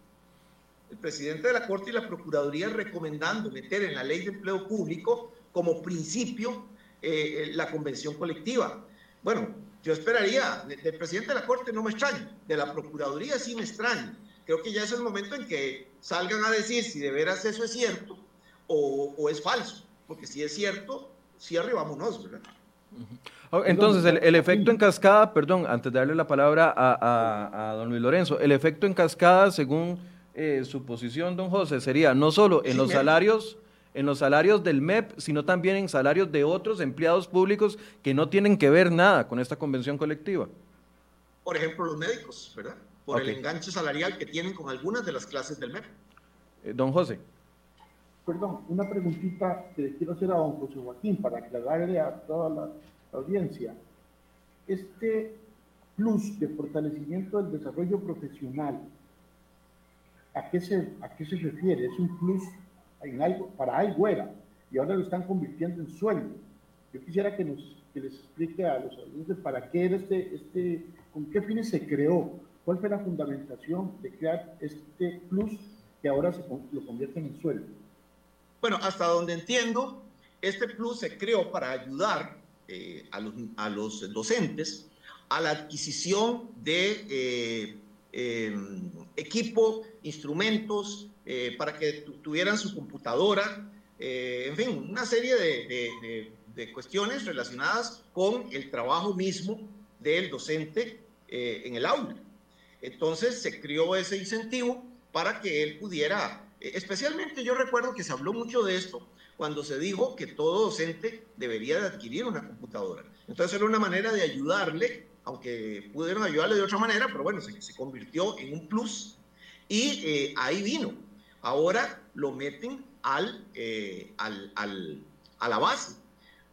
el presidente de la Corte y la Procuraduría recomendando meter en la ley de empleo público como principio eh, la convención colectiva. Bueno, yo esperaría, del presidente de la Corte no me extraña, de la Procuraduría sí me extraña. Creo que ya es el momento en que salgan a decir si de veras eso es cierto o, es falso, porque si es cierto, cierre vámonos, ¿verdad? Entonces, el, efecto en cascada, perdón, antes de darle la palabra a, a don Luis Lorenzo, el efecto en cascada, según eh, su posición, don José, sería no solo en los salarios, en los salarios del MEP, sino también en salarios de otros empleados públicos que no tienen que ver nada con esta convención colectiva. Por ejemplo, los médicos, ¿verdad? Por el enganche salarial que tienen con algunas de las clases del MEP. Eh, don José. Perdón, una preguntita que le quiero hacer a don José Joaquín para aclararle a toda la audiencia. Este plus de fortalecimiento del desarrollo profesional ¿A qué se, a qué se refiere? Es un plus en algo, para algo era, y ahora lo están convirtiendo en sueldo. Yo quisiera que, nos, que les explique a los alumnos para qué era este, este, con qué fines se creó, cuál fue la fundamentación de crear este plus que ahora se, lo convierten en sueldo. Bueno, hasta donde entiendo, este plus se creó para ayudar eh, a, los, docentes a la adquisición de eh, Em, equipo, instrumentos, eh, para que tuvieran su computadora, en fin, una serie de, cuestiones relacionadas con el trabajo mismo del docente en el aula. Entonces se creó ese incentivo para que él pudiera, especialmente yo recuerdo que se habló mucho de esto cuando se dijo que todo docente debería de adquirir una computadora. Entonces era una manera de ayudarle aunque pudieron ayudarle de otra manera, pero bueno, se, convirtió en un plus y eh, ahí vino. Ahora lo meten al, eh, al, al, a la base.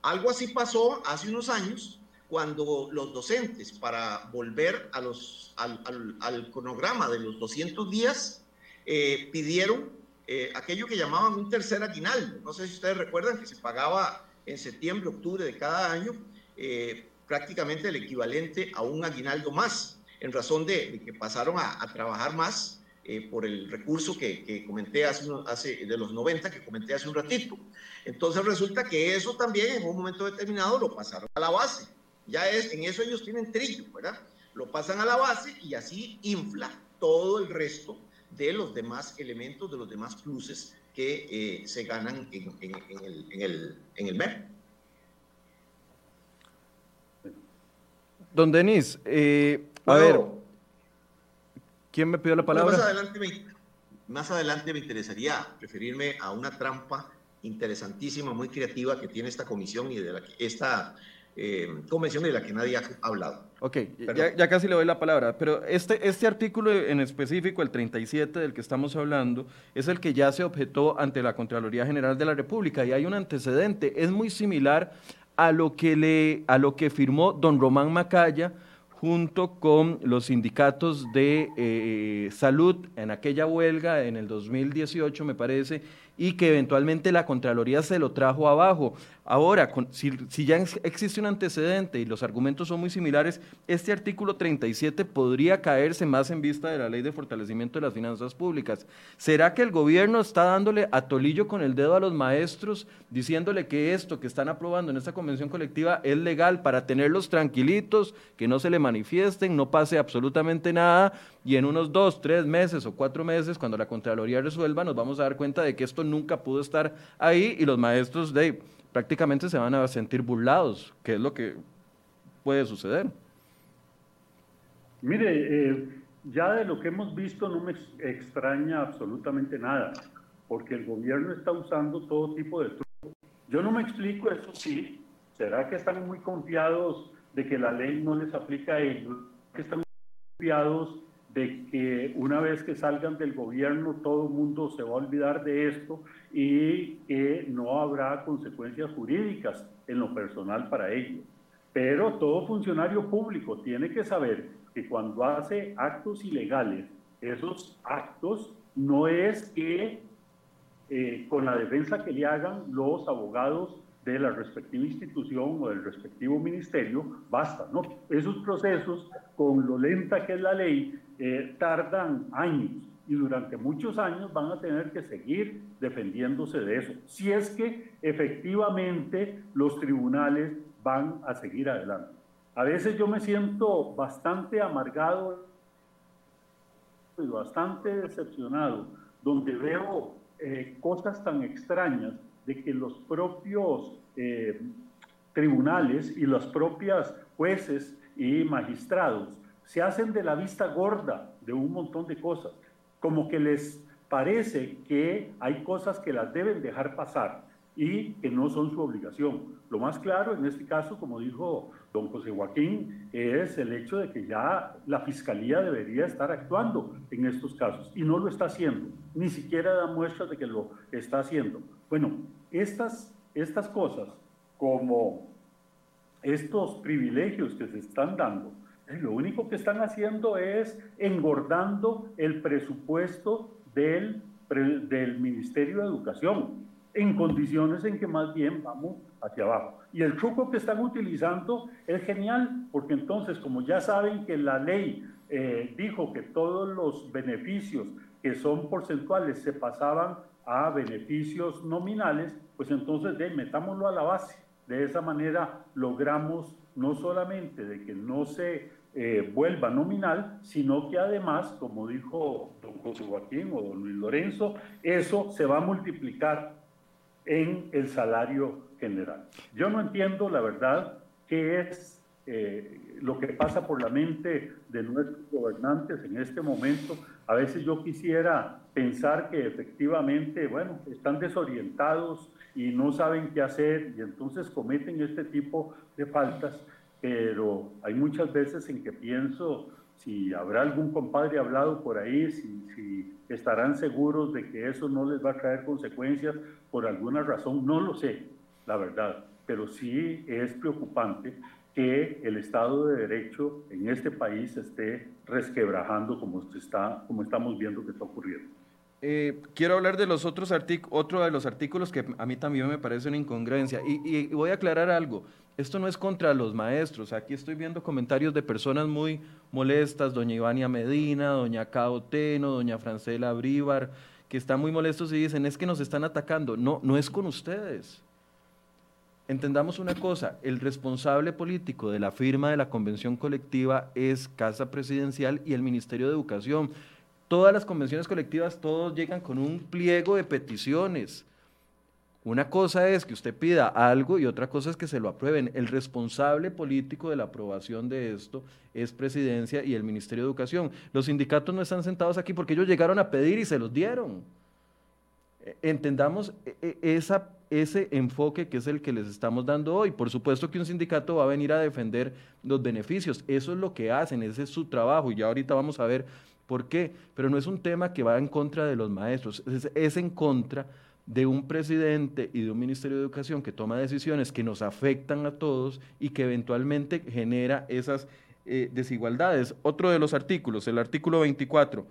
Algo así pasó hace unos años cuando los docentes, para volver a los, al, al, cronograma de los 200 días, eh, pidieron aquello que llamaban un tercer aguinaldo. No sé si ustedes recuerdan que se pagaba en septiembre, octubre de cada año prácticamente el equivalente a un aguinaldo más, en razón de, que pasaron a, trabajar más eh, por el recurso que, comenté hace, hace, de los 90, que comenté hace un ratito. Entonces resulta que eso también en un momento determinado lo pasaron a la base. Ya es, en eso ellos tienen trillo, ¿verdad? Lo pasan a la base y así infla todo el resto de los demás elementos, de los demás pluses que eh, se ganan en, el, en, el, en el MEP. Don Denis, eh, a ver, ¿quién me pidió la palabra? más, adelante me, más adelante me interesaría referirme a una trampa interesantísima, muy creativa que tiene esta comisión y de la que, esta eh, convención de la que nadie ha hablado. Ok, ya, casi le doy la palabra, pero este, este artículo en específico, el 37 del que estamos hablando, es el que ya se objetó ante la Contraloría General de la República y hay un antecedente, es muy similar a lo que, le, a lo que firmó don Román Macaya junto con los sindicatos de eh, salud en aquella huelga en el 2018, me parece, y que eventualmente la Contraloría se lo trajo abajo. Ahora, si, ya existe un antecedente y los argumentos son muy similares, este artículo 37 podría caerse más en vista de la ley de fortalecimiento de las finanzas públicas. ¿Será que el gobierno está dándole a tolillo con el dedo a los maestros, diciéndole que esto que están aprobando en esta convención colectiva es legal para tenerlos tranquilitos, que no se le manifiesten, no pase absolutamente nada y en unos dos, tres meses o cuatro meses, cuando la Contraloría resuelva, nos vamos a dar cuenta de que esto nunca pudo estar ahí y los maestros de prácticamente se van a sentir burlados, que es lo que puede suceder. Mire, eh, ya de lo que hemos visto no me extraña absolutamente nada, porque el gobierno está usando todo tipo de trucos. Yo no me explico, eso sí, ¿será que están muy confiados de que la ley no les aplica a ellos? ¿Que están confiados de que una vez que salgan del gobierno todo el mundo se va a olvidar de esto y que no habrá consecuencias jurídicas en lo personal para ellos. Pero todo funcionario público tiene que saber que cuando hace actos ilegales, esos actos no es que eh, con la defensa que le hagan los abogados de la respectiva institución o del respectivo ministerio, basta, ¿no? Esos procesos, con lo lenta que es la ley, eh, tardan años y durante muchos años van a tener que seguir defendiéndose de eso, si es que efectivamente los tribunales van a seguir adelante. A veces yo me siento bastante amargado y bastante decepcionado, donde veo eh, cosas tan extrañas de que los propios eh, tribunales y las propias jueces y magistrados se hacen de la vista gorda de un montón de cosas, como que les parece que hay cosas que las deben dejar pasar y que no son su obligación. Lo más claro en este caso, como dijo don José Joaquín, es el hecho de que ya la Fiscalía debería estar actuando en estos casos y no lo está haciendo, ni siquiera da muestras de que lo está haciendo. Bueno, estas, estas cosas, como estos privilegios que se están dando, lo único que están haciendo es engordando el presupuesto del, del Ministerio de Educación en condiciones en que más bien vamos hacia abajo. Y el truco que están utilizando es genial, porque entonces, como ya saben que la ley eh, dijo que todos los beneficios que son porcentuales se pasaban a beneficios nominales, pues entonces metámoslo a la base. De esa manera logramos no solamente de que no se eh, vuelva nominal, sino que además, como dijo don José Joaquín o don Luis Lorenzo, eso se va a multiplicar en el salario general. Yo no entiendo, la verdad, qué es eh, lo que pasa por la mente de nuestros gobernantes en este momento. A veces yo quisiera pensar que efectivamente, bueno, están desorientados y no saben qué hacer y entonces cometen este tipo de faltas pero hay muchas veces en que pienso si habrá algún compadre hablado por ahí, si, estarán seguros de que eso no les va a traer consecuencias por alguna razón, no lo sé, la verdad, pero sí es preocupante que el Estado de Derecho en este país esté resquebrajando como, está, como estamos viendo que está ocurriendo. Eh, quiero hablar de los otros otro de los artículos que a mí también me parece una incongruencia. y, voy a aclarar algo. Esto no es contra los maestros. Aquí estoy viendo comentarios de personas muy molestas, doña Ivania Medina, doña Cao Teno, doña Francela Bríbar, que están muy molestos y dicen, es que nos están atacando. No, no es con ustedes. Entendamos una cosa, el responsable político de la firma de la convención colectiva es Casa Presidencial y el Ministerio de Educación. Todas las convenciones colectivas, todos llegan con un pliego de peticiones una cosa es que usted pida algo y otra cosa es que se lo aprueben. El responsable político de la aprobación de esto es Presidencia y el Ministerio de Educación. Los sindicatos no están sentados aquí porque ellos llegaron a pedir y se los dieron. E, entendamos e, e, ese enfoque que es el que les estamos dando hoy. Por supuesto que un sindicato va a venir a defender los beneficios. Eso es lo que hacen, ese es su trabajo y ya ahorita vamos a ver por qué. Pero no es un tema que va en contra de los maestros, es, es en contra de un presidente y de un Ministerio de Educación que toma decisiones que nos afectan a todos y que eventualmente genera esas eh, desigualdades. Otro de los artículos, el artículo 24.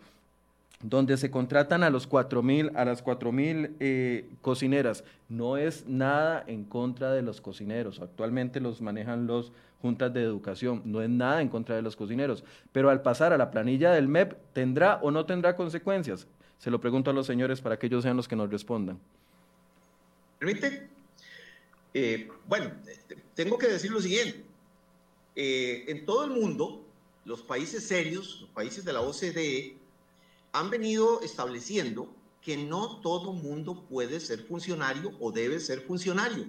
donde se contratan a, los 4, a las 4.000 eh, cocineras. No es nada en contra de los cocineros. Actualmente los manejan los juntas de educación. No es nada en contra de los cocineros. Pero al pasar a la planilla del MEP, ¿tendrá o no tendrá consecuencias? Se lo pregunto a los señores para que ellos sean los que nos respondan. ¿Permite? Eh, bueno, tengo que decir lo siguiente. Eh, en todo el mundo, los países serios, los países de la OCDE, han venido estableciendo que no todo mundo puede ser funcionario o debe ser funcionario.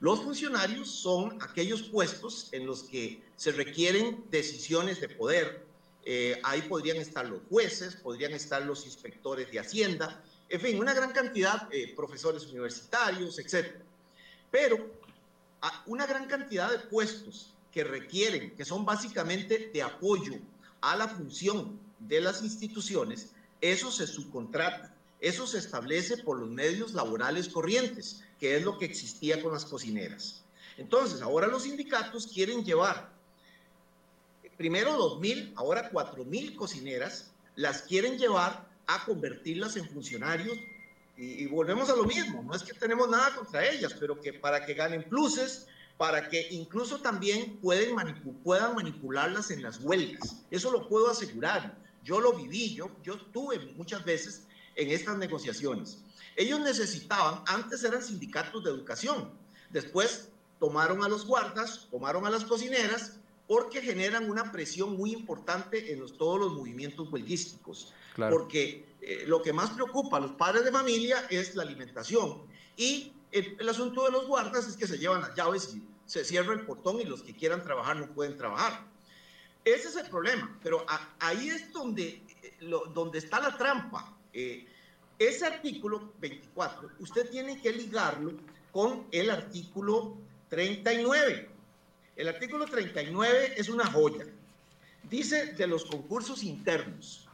Los funcionarios son aquellos puestos en los que se requieren decisiones de poder. Eh, ahí podrían estar los jueces, podrían estar los inspectores de Hacienda, en fin, una gran cantidad eh, profesores universitarios, etc. Pero una gran cantidad de puestos que requieren, que son básicamente de apoyo a la función de las instituciones, eso se subcontrata, eso se establece por los medios laborales corrientes, que es lo que existía con las cocineras. Entonces, ahora los sindicatos quieren llevar primero 2.000, ahora 4.000 cocineras, las quieren llevar a convertirlas en funcionarios y, volvemos a lo mismo, no es que tenemos nada contra ellas, pero que para que ganen pluses, para que incluso también pueden puedan manipularlas en las huelgas. Eso lo puedo asegurar. Yo lo viví, yo, yo estuve muchas veces en estas negociaciones. Ellos necesitaban, antes eran sindicatos de educación, después tomaron a los guardas, tomaron a las cocineras, porque generan una presión muy importante en todos los movimientos huelguísticos. Porque eh, lo que más preocupa a los padres de familia es la alimentación. Y el, asunto de los guardas es que se llevan las llaves y se cierra el portón y los que quieran trabajar no pueden trabajar. Ese es el problema, pero ahí es donde, eh, donde está la trampa. Eh, ese artículo 24, usted tiene que ligarlo con el artículo 39. El artículo 39 es una joya. Dice de los concursos internos.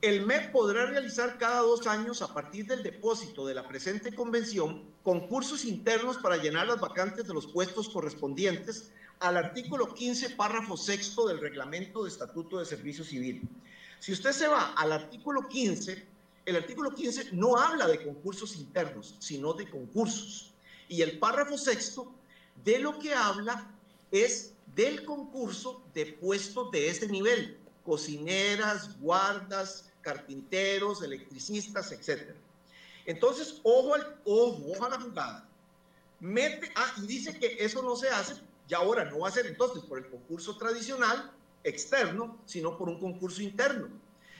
El MEP podrá realizar cada dos años, a partir del depósito de la presente convención, concursos internos para llenar las vacantes de los puestos correspondientes al artículo 15, párrafo sexto del reglamento de Estatuto de Servicio Civil. Si usted se va al artículo 15, el artículo 15 no habla de concursos internos, sino de concursos. Y el párrafo sexto de lo que habla es del concurso de puestos de ese nivel, cocineras, guardas, carpinteros, electricistas, etc. Entonces, ojo, al, ojo, ojo a la jugada. Mete, ah, y dice que eso no se hace y ahora no va a ser entonces por el concurso tradicional externo, sino por un concurso interno.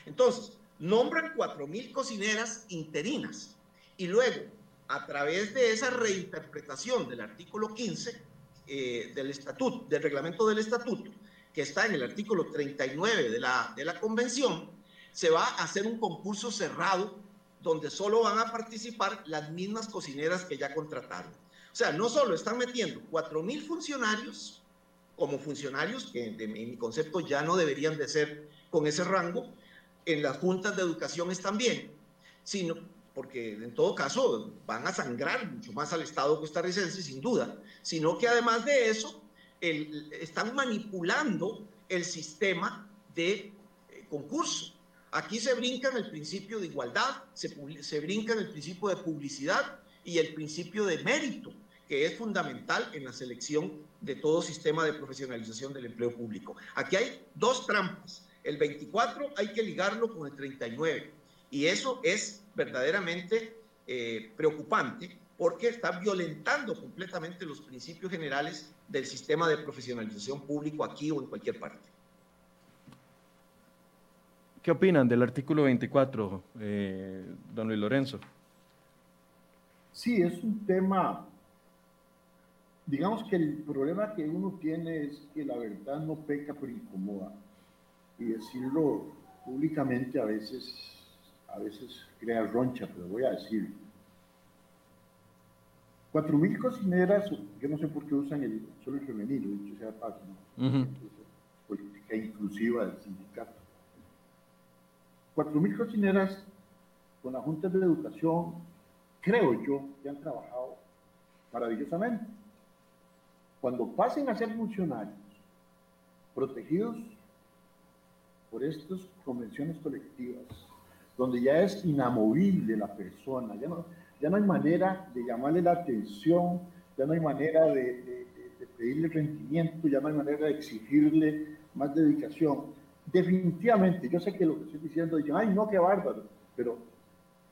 Entonces, nombran 4.000 cocineras interinas y luego, a través de esa reinterpretación del artículo 15 eh, del estatuto, del reglamento del estatuto, que está en el artículo 39 de la, de la convención, se va a hacer un concurso cerrado donde solo van a participar las mismas cocineras que ya contrataron. O sea, no solo están metiendo 4.000 funcionarios como funcionarios, que en mi concepto ya no deberían de ser con ese rango, en las juntas de educación están bien, sino porque en todo caso van a sangrar mucho más al Estado costarricense, sin duda, sino que además de eso, están manipulando el sistema de eh, concurso. Aquí se brinca en el principio de igualdad, se, se brinca en el principio de publicidad y el principio de mérito que es fundamental en la selección de todo sistema de profesionalización del empleo público. Aquí hay dos trampas. El 24 hay que ligarlo con el 39 y eso es verdaderamente eh, preocupante porque está violentando completamente los principios generales del sistema de profesionalización público aquí o en cualquier parte. ¿Qué opinan del artículo 24, eh, don Luis Lorenzo? Sí, es un tema digamos que el problema que uno tiene es que la verdad no peca pero incomoda. Y decirlo públicamente a veces, a veces crea roncha, pero voy a. Cuatro mil cocineras, yo no sé por qué usan el, solo el femenino, dicho sea paso, ¿no? política inclusiva del sindicato. Cuatro mil cocineras con las juntas de educación, creo yo, que han trabajado maravillosamente cuando pasen a ser funcionarios protegidos por estas convenciones colectivas, donde ya es inamovible la persona, ya no, ya no hay manera de llamarle la atención, ya no hay manera de, pedirle rendimiento, ya no hay manera de exigirle más dedicación. Definitivamente, yo sé que lo que estoy diciendo, dicen, ay, no, qué bárbaro, pero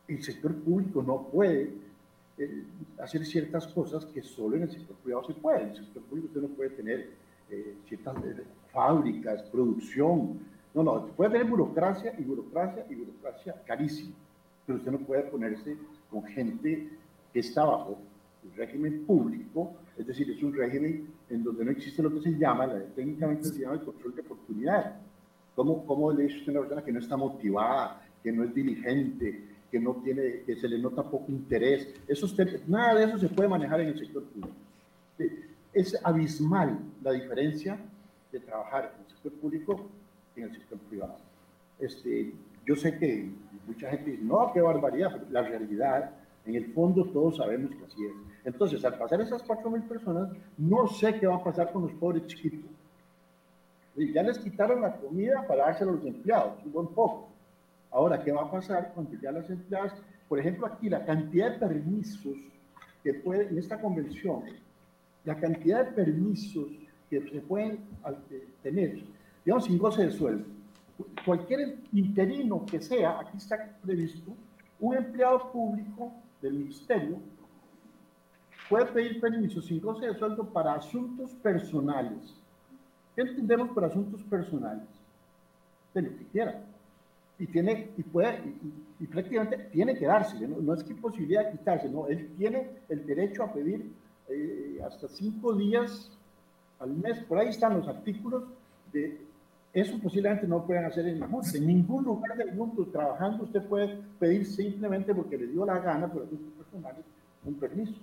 el sector público no puede eh, hacer ciertas cosas que solo en el sector privado se puede. En el sector público usted no puede tener eh, ciertas eh, fábricas, producción. No, no, puede tener burocracia y burocracia y burocracia carísima, pero usted no puede ponerse con gente que está bajo el régimen público, es decir, es un régimen en donde no existe lo que se llama, técnicamente se llama el control de oportunidad. ¿Cómo, cómo le dice usted a una persona que no está motivada, que no es diligente, que no tiene, que se le nota poco interés? Eso nada de eso se puede manejar en el sector público. Es abismal la diferencia de trabajar en el sector público en el sector privado. Este, yo sé que mucha gente dice, no, qué barbaridad, pero la realidad, en el fondo todos sabemos que así es. Entonces, al pasar esas 4.000 personas, no sé qué va a pasar con los pobres chiquitos. Y ya les quitaron la comida para dársela a los empleados, un buen poco. Ahora, ¿qué va a pasar cuando ya las empleadas, por ejemplo, aquí la cantidad de permisos que puede, en esta convención, la cantidad de permisos que se pueden eh, tener, digamos, sin goce de sueldo. Cualquier interino que sea, aquí está previsto, un empleado público del ministerio puede pedir permiso sin goce de sueldo para asuntos personales. ¿Qué entendemos por asuntos personales? De lo que quiera. Y, tiene, y, puede, y, prácticamente tiene que darse, ¿no? es que posibilidad de quitarse, no, él tiene el derecho a pedir eh, hasta cinco días al mes, por ahí están los artículos de eso posiblemente no pueden hacer en. En ningún lugar del mundo trabajando usted puede pedir simplemente porque le dio la gana por asuntos personales un permiso.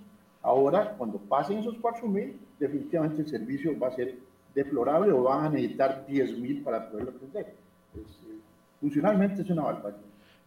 Ahora, cuando pasen esos 4 mil, definitivamente el servicio va a ser deplorable o van a necesitar 10 mil para poderlo atender. Eh, funcionalmente es una barbaridad.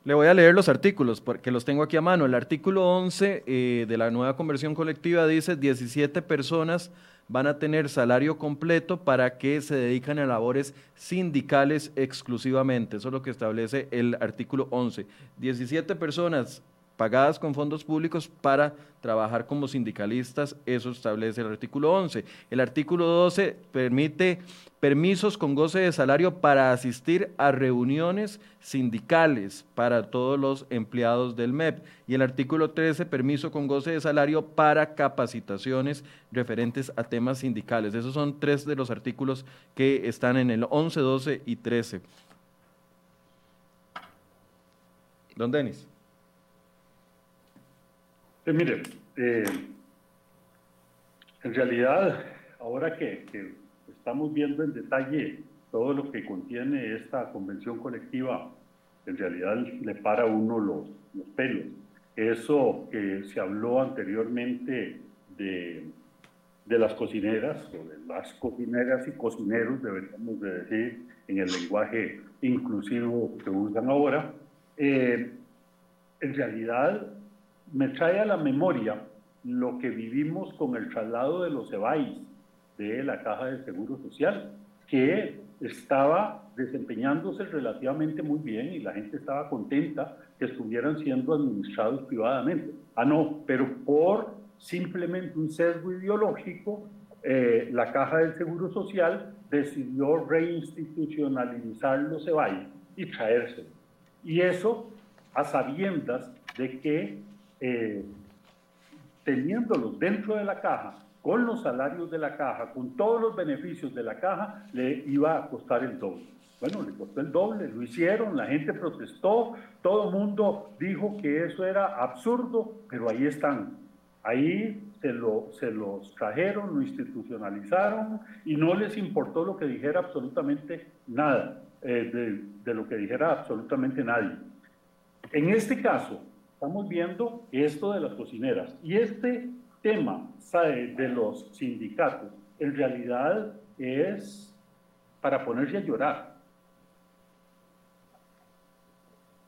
Le voy a leer los artículos porque los tengo aquí a mano. El artículo 11 eh, de la nueva conversión colectiva dice 17 personas van a tener salario completo para que se dedican a labores sindicales exclusivamente. Eso es lo que establece el artículo 11. 17 personas pagadas con fondos públicos para trabajar como sindicalistas, eso establece el artículo 11. El artículo 12 permite permisos con goce de salario para asistir a reuniones sindicales para todos los empleados del MEP. Y el artículo 13, permiso con goce de salario para capacitaciones referentes a temas sindicales. Esos son tres de los artículos que están en el 11, 12 y 13. Don Denis. Eh, mire, eh, en realidad, ahora que, estamos viendo en detalle todo lo que contiene esta convención colectiva, en realidad le para uno los, los pelos. Eso que se habló anteriormente de, de las cocineras, o de las cocineras y cocineros, deberíamos de decir en el lenguaje inclusivo que usan ahora, eh, en realidad me trae a la memoria lo que vivimos con el traslado de los EBAIS de la Caja de Seguro Social, que estaba desempeñándose relativamente muy bien y la gente estaba contenta que estuvieran siendo administrados privadamente. Ah, no, pero por simplemente un sesgo ideológico, eh, la Caja del Seguro Social decidió reinstitucionalizar los EBAIS y traérselos. Y eso a sabiendas de que eh, teniéndolos dentro de la caja, con los salarios de la caja, con todos los beneficios de la caja, le iba a costar el doble. Bueno, le costó el doble, lo hicieron, la gente protestó, todo el mundo dijo que eso era absurdo, pero ahí están. Ahí se, lo, se los trajeron, lo institucionalizaron y no les importó lo que dijera absolutamente nada, eh, de, de lo que dijera absolutamente nadie. En este caso, estamos viendo esto de las cocineras. Y este tema de los sindicatos en realidad es para ponerse a llorar.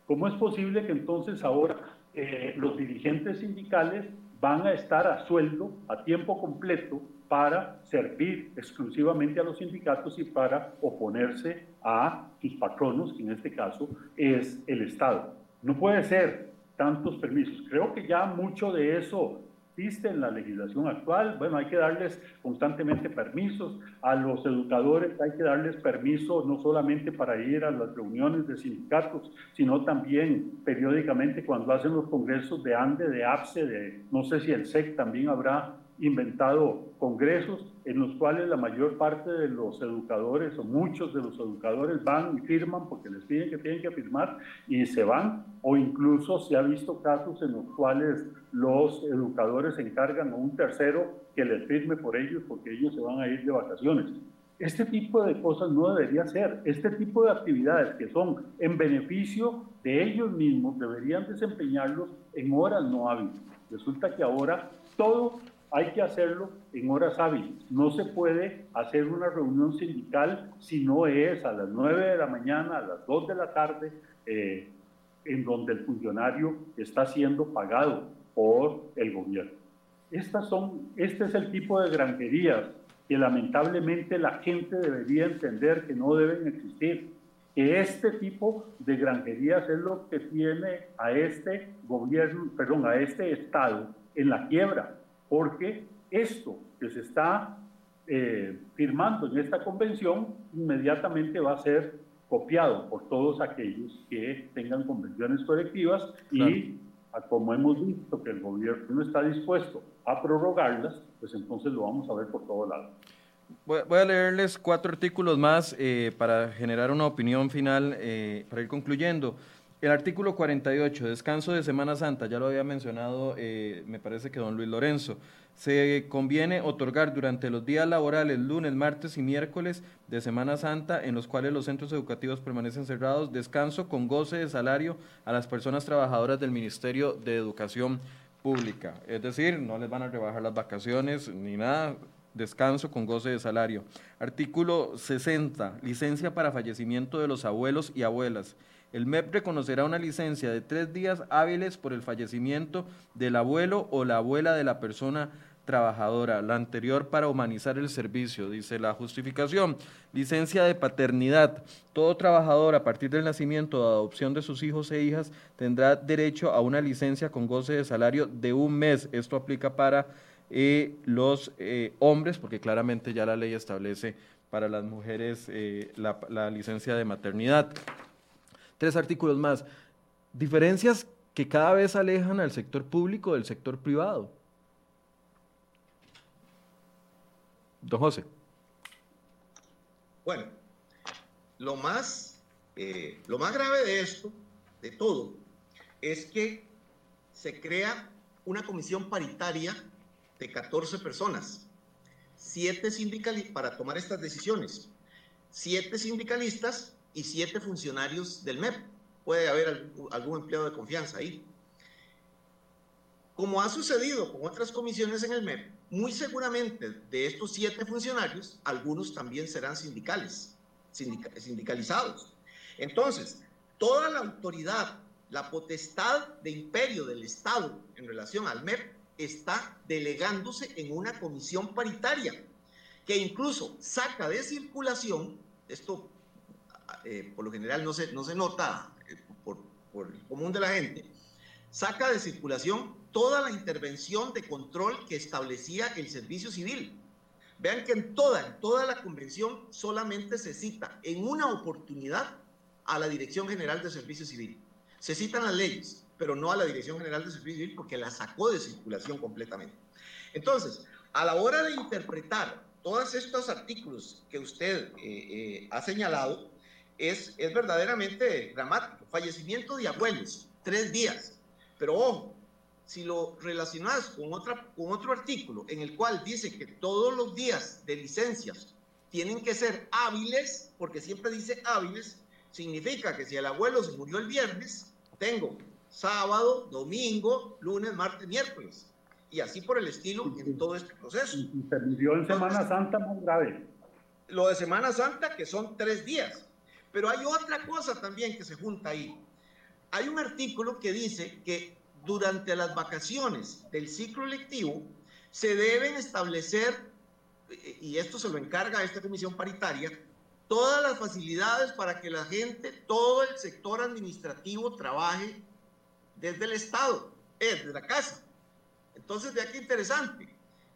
¿Cómo es posible que entonces ahora eh, los dirigentes sindicales van a estar a sueldo, a tiempo completo, para servir exclusivamente a los sindicatos y para oponerse a sus patronos, que en este caso es el Estado? No puede ser tantos permisos. Creo que ya mucho de eso existe en la legislación actual. Bueno, hay que darles constantemente permisos. A los educadores hay que darles permiso no solamente para ir a las reuniones de sindicatos, sino también periódicamente cuando hacen los congresos de ANDE, de APSE, de no sé si el SEC también habrá inventado congresos en los cuales la mayor parte de los educadores o muchos de los educadores van y firman porque les piden que tienen que firmar y se van o incluso se ha visto casos en los cuales los educadores encargan a un tercero que les firme por ellos porque ellos se van a ir de vacaciones. Este tipo de cosas no debería ser. Este tipo de actividades que son en beneficio de ellos mismos deberían desempeñarlos en horas no hábiles. Resulta que ahora todo hay que hacerlo en horas hábiles. No se puede hacer una reunión sindical si no es a las 9 de la mañana, a las 2 de la tarde, eh, en donde el funcionario está siendo pagado por el gobierno. Estas son, este es el tipo de granjerías que lamentablemente la gente debería entender que no deben existir. Que este tipo de granjerías es lo que tiene a este gobierno, perdón, a este Estado en la quiebra porque esto que se está eh, firmando en esta convención inmediatamente va a ser copiado por todos aquellos que tengan convenciones colectivas y como hemos visto que el gobierno no está dispuesto a prorrogarlas, pues entonces lo vamos a ver por todos lados. Voy, a leerles cuatro artículos más eh, para generar una opinión final, eh, para ir concluyendo. El artículo 48, descanso de Semana Santa, ya lo había mencionado, eh, me parece que don Luis Lorenzo. Se conviene otorgar durante los días laborales, lunes, martes y miércoles de Semana Santa, en los cuales los centros educativos permanecen cerrados, descanso con goce de salario a las personas trabajadoras del Ministerio de Educación Pública. Es decir, no les van a rebajar las vacaciones ni nada, descanso con goce de salario. Artículo 60, licencia para fallecimiento de los abuelos y abuelas. El MEP reconocerá una licencia de tres días hábiles por el fallecimiento del abuelo o la abuela de la persona trabajadora, la anterior para humanizar el servicio, dice la justificación. Licencia de paternidad. Todo trabajador a partir del nacimiento o adopción de sus hijos e hijas tendrá derecho a una licencia con goce de salario de un mes. Esto aplica para eh, los eh, hombres, porque claramente ya la ley establece para las mujeres eh, la licencia de maternidad tres artículos más. Diferencias que cada vez alejan al sector público del sector privado. Don José. Bueno, lo más, eh, lo más grave de esto, de todo, es que se crea una comisión paritaria de 14 personas, siete sindicalistas, para tomar estas decisiones, siete sindicalistas y siete funcionarios del MEP. Puede haber algún empleado de confianza ahí. Como ha sucedido con otras comisiones en el MEP, muy seguramente de estos siete funcionarios, algunos también serán sindicales, sindicalizados. Entonces, toda la autoridad, la potestad de imperio del Estado en relación al MEP está delegándose en una comisión paritaria que incluso saca de circulación, esto eh, por lo general no se, no se nota eh, por, por, el común de la gente, saca de circulación toda la intervención de control que establecía el servicio civil. Vean que en toda, en toda la convención solamente se cita en una oportunidad a la Dirección General de Servicio Civil. Se citan las leyes, pero no a la Dirección General de Servicio Civil porque la sacó de circulación completamente. Entonces, a la hora de interpretar todos estos artículos que usted eh, ha señalado, es, es verdaderamente dramático. Fallecimiento de abuelos, tres días. Pero ojo, si lo relacionas con, otra, con otro artículo en el cual dice que todos los días de licencias tienen que ser hábiles, porque siempre dice hábiles, significa que si el abuelo se murió el viernes, tengo sábado, domingo, lunes, martes, miércoles. Y así por el estilo en todo este proceso. Y se murió en Semana Santa muy grave. Lo de Semana Santa, que son tres días. Pero hay otra cosa también que se junta ahí. Hay un artículo que dice que durante las vacaciones del ciclo lectivo se deben establecer, y esto se lo encarga esta comisión paritaria, todas las facilidades para que la gente, todo el sector administrativo trabaje desde el Estado, desde la casa. Entonces, vea qué interesante.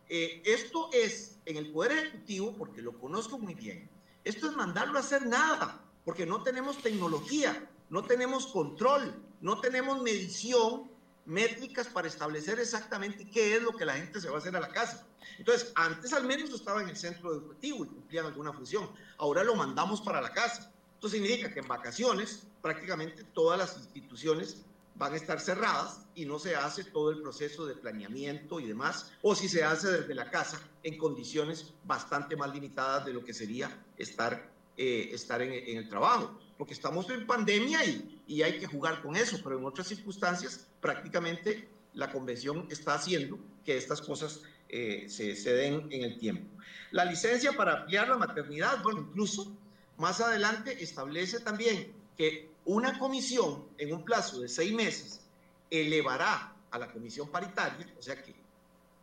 Eh, esto es en el Poder Ejecutivo, porque lo conozco muy bien, esto es mandarlo a hacer nada, porque no tenemos tecnología, no tenemos control, no tenemos medición, métricas para establecer exactamente qué es lo que la gente se va a hacer a la casa. Entonces, antes al menos estaba en el centro educativo y cumplían alguna función. Ahora lo mandamos para la casa. Esto significa que en vacaciones prácticamente todas las instituciones van a estar cerradas y no se hace todo el proceso de planeamiento y demás, o si se hace desde la casa en condiciones bastante más limitadas de lo que sería estar, eh, estar en, el trabajo, porque estamos en pandemia y, hay que jugar con eso, pero en otras circunstancias prácticamente la convención está haciendo que estas cosas eh, se, se, den en el tiempo. La licencia para ampliar la maternidad, bueno, incluso más adelante establece también que una comisión en un plazo de seis meses elevará a la comisión paritaria, o sea que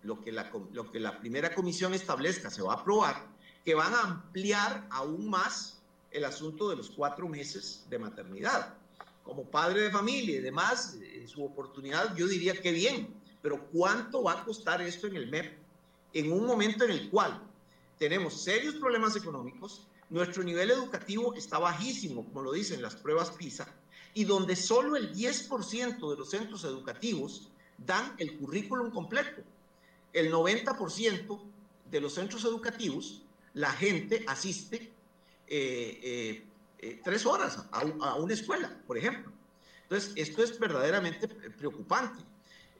lo que la primera comisión establezca se va a aprobar, que van a ampliar aún más el asunto de los cuatro meses de maternidad. Como padre de familia y demás, en su oportunidad, yo diría que bien, pero ¿cuánto va a costar esto en el MEP en un momento en el cual tenemos serios problemas económicos, nuestro nivel educativo está bajísimo, como lo dicen las pruebas PISA, y donde solo el 10% de los centros educativos dan el currículum completo. El 90% de los centros educativos, la gente asiste eh, eh, eh, tres horas a, una escuela, por ejemplo. Entonces, esto es verdaderamente preocupante.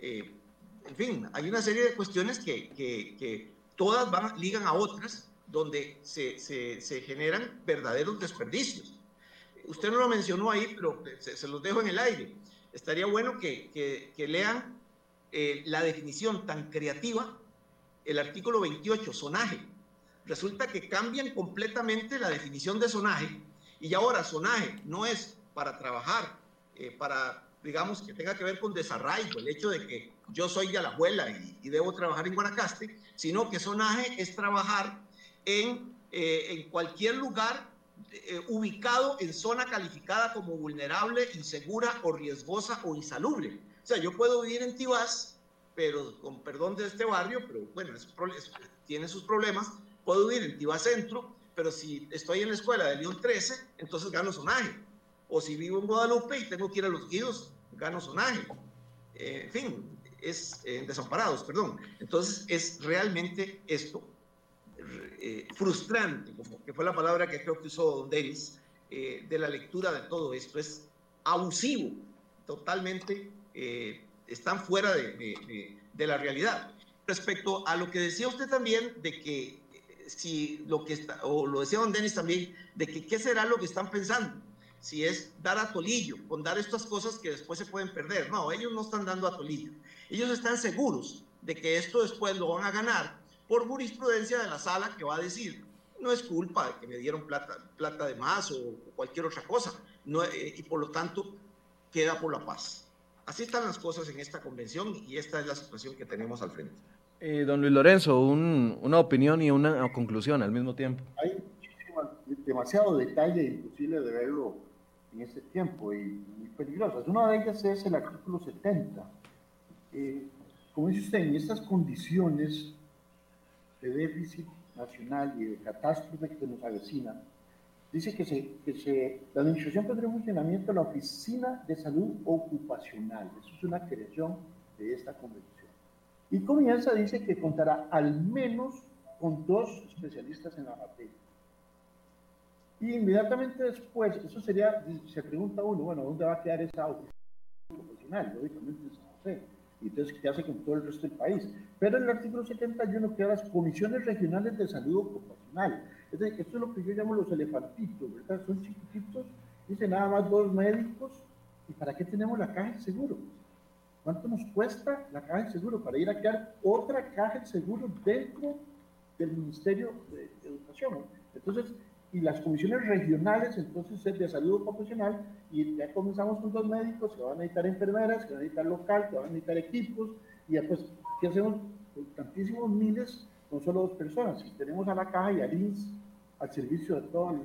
en fin, hay una serie de cuestiones que, que todas van, ligan a otras donde se, se, generan verdaderos desperdicios. Usted no lo mencionó ahí, pero se, los dejo en el aire. Estaría bueno que, que, lean la definición tan creativa, el artículo 28, sonaje. Resulta que cambian completamente la definición de sonaje y ahora sonaje no es para trabajar, eh, para, digamos, que tenga que ver con desarraigo, el hecho de que yo soy de la abuela y, y debo trabajar en Guanacaste, sino que sonaje es trabajar en, eh, en cualquier lugar eh, ubicado en zona calificada como vulnerable, insegura o riesgosa o insalubre. O sea, yo puedo vivir en Tibás, pero con perdón de este barrio, pero bueno, tiene sus problemas. Puedo vivir en Tibás Centro, pero si estoy en la escuela de León 13, entonces gano sonaje. O si vivo en Guadalupe y tengo que ir a los guíos, gano sonaje. Eh, en fin, es desamparados, perdón. Entonces es realmente esto eh, frustrante, como que fue la palabra que creo que usó Don Denis, eh, de la lectura de todo esto. Es abusivo, totalmente, eh, están fuera de, de, la realidad. Respecto a lo que decía usted también, de que si lo que está, o lo decía Don Denis también, de que qué será lo que están pensando. Si es dar a tolillo, con dar estas cosas que después se pueden perder. No, ellos no están dando a tolillo. Ellos están seguros de que esto después lo van a ganar por jurisprudencia de la sala que va a decir, no es culpa de que me dieron plata, plata de más o cualquier otra cosa, no, eh, y por lo tanto queda por la paz. Así están las cosas en esta convención y esta es la situación que tenemos al frente. Eh, don Luis Lorenzo, una opinión y una conclusión al mismo tiempo. Hay demasiado detalle imposible de verlo en este tiempo y muy peligrosas. Una de ellas es el artículo 70. Eh, como dice usted, en estas condiciones de déficit nacional y de catástrofe que nos avecina, dice que, se, que se, la administración tendrá funcionamiento de la Oficina de Salud Ocupacional. Eso es una creación de esta convención. Y comienza, dice que contará al menos con dos especialistas en la materia. Y inmediatamente después, eso sería, se pregunta uno, bueno, ¿dónde va a quedar esa oficina ocupacional? Lógicamente en San José y entonces ¿qué hace con todo el resto del país. Pero en el artículo 71 queda las comisiones regionales de salud ocupacional. Es decir, esto es lo que yo llamo los elefantitos, ¿verdad? Son chiquititos, dice nada más dos médicos. ¿Y para qué tenemos la caja de seguro? ¿Cuánto nos cuesta la caja de seguro para ir a crear otra caja de seguro dentro del Ministerio de Educación? Entonces, y las comisiones regionales, entonces es de salud ocupacional, y ya comenzamos con dos médicos, que van a necesitar enfermeras, que van a necesitar local, que van a necesitar equipos, y después, ¿qué hacemos con tantísimos miles con solo dos personas? Y tenemos a la caja y al INS al servicio de todo,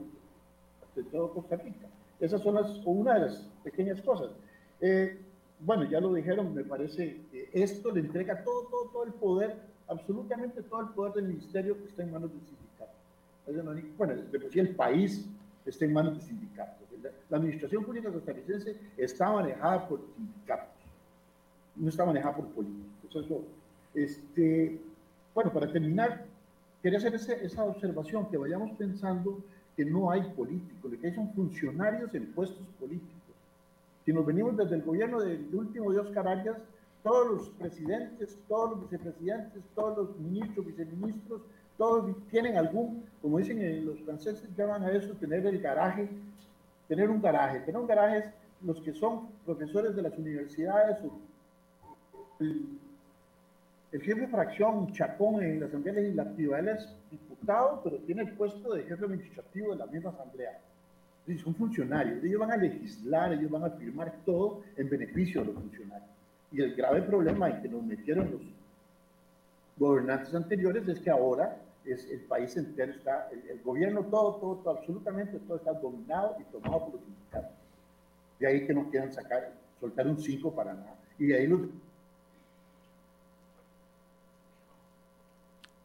de todo Costa Rica. Esas son las, una de las pequeñas cosas. Eh, bueno, ya lo dijeron, me parece que esto le entrega todo, todo, todo el poder, absolutamente todo el poder del ministerio que está en manos del sindicato. Bueno, de por el país está en manos del sindicato. La administración pública costarricense está manejada por sindicatos, no está manejada por políticos. Eso Este, bueno, para terminar, quería hacer esa observación, que vayamos pensando que no hay políticos, que hay son funcionarios en puestos políticos. Si nos venimos desde el gobierno del último de Oscar Arias, todos los presidentes, todos los vicepresidentes, todos los ministros, viceministros, todos tienen algún, como dicen los franceses, llaman a eso tener el garaje, tener un garaje. Tener un garaje es los que son profesores de las universidades el, el jefe de fracción Chacón en la Asamblea Legislativa, él es diputado, pero tiene el puesto de jefe administrativo de la misma Asamblea. Son funcionarios, ellos van a legislar, ellos van a firmar todo en beneficio de los funcionarios. Y el grave problema en que nos metieron los gobernantes anteriores es que ahora es, el país entero está, el, gobierno todo, todo, todo, absolutamente todo está dominado y tomado por los sindicatos. De ahí que no quieran sacar, soltar un 5 para nada. Y de ahí los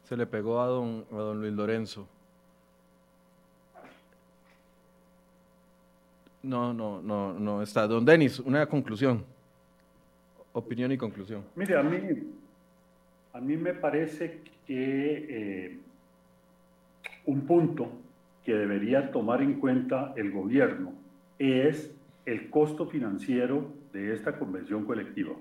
Se le pegó a don, a don Luis Lorenzo. No, no, no, no está. Don Denis, una conclusión. Opinión y conclusión. Mire, a mí, a mí me parece que eh, un punto que debería tomar en cuenta el gobierno es el costo financiero de esta convención colectiva.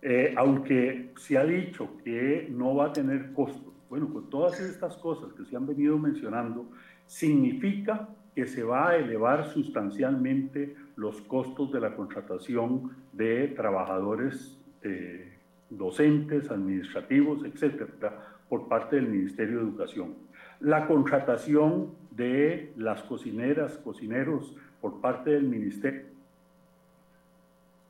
Eh, aunque se ha dicho que no va a tener costos, bueno, con todas estas cosas que se han venido mencionando, significa que se va a elevar sustancialmente los costos de la contratación de trabajadores eh, docentes, administrativos, etcétera, por parte del Ministerio de Educación. La contratación de las cocineras, cocineros por parte del Ministerio